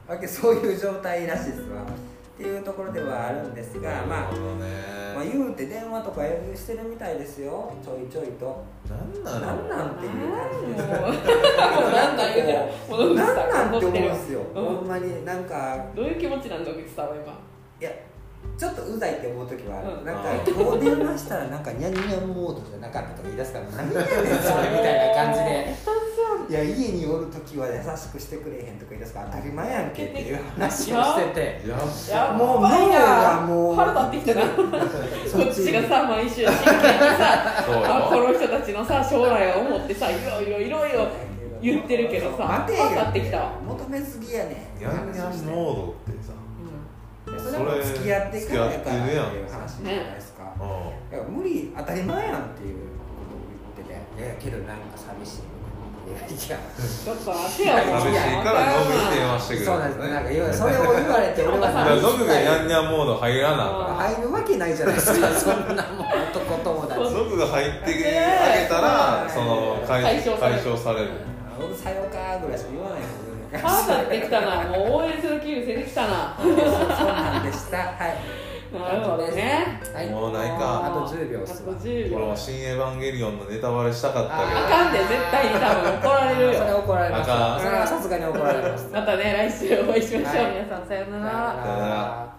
A: わけそういう状態らしいですわっていうところではあるんですがまあまあ
C: ね
A: 言うて電話とかしてるみたいですよ。ちょいちょいと。
C: なんなの？
A: なんなんていう。感じです
B: もうなんか言うてる物口
A: なん
B: さ
A: なんんて思うん
B: 怒ってる。
A: ですよ、
B: うん
A: ほんまに。なんか
B: どういう気持ちなんだ野口さんは今？
A: いやちょっとうざいって思う時はある、
B: うん。
A: なんか今日電話したらなんかニャンニャンモードじゃなかったとか言い出すから何やねんそれみたいな感じで [laughs] いや家におる時は優しくしてくれへんとか言い出すから当たり前やんけっていう話をしてて。
C: や
B: や
A: もう
B: ばい
A: 脳が
B: な
A: もう
B: 腹立ってきたな。こっちがさ毎週真剣にさあこの人たちのさ将来を思ってさいろいろいろいろ言ってるけどさ
A: 待てよ。
B: 腹立ってきたわ。
A: 求めすぎやねん。
C: ニャンニャンモードってさ。
A: それも付き合ってからやからっていう話じゃないですか、
C: う
A: だから無理当たり前やんっていうことを言ってて。いやけどなんか寂しいいなや
B: ちょっと待って。よ [laughs]
C: 寂しいからノブに電話してくれ
A: そうなんですなんか言わそれを言われて俺は
C: だからノブがヤンニャンモード入らなあ
A: 入るわけないじゃないですかそんなもん男友達
C: ノブが入ってあげたらその解
B: 解消される
C: 解消される。[laughs]
A: 僕さよかぐらいしか言わないもん [laughs]
B: 母さんできたな。もう応援する気分出てきたな。
A: そうなんでした。はい
B: なるほどね。
A: はい。
C: もうないか。
A: あと10秒
B: あと
A: っすわ。
B: 10秒。
C: 俺も「新エヴァンゲリオン」のネタバレしたかったけど。
B: あかんで絶対に多分怒られる
A: それ
B: よ
A: 怒られます。
C: あかん。
A: それはさすがに怒られます。
B: またね来週お会いしましょう、
A: はい
B: 皆さんさようなら。
A: さよなら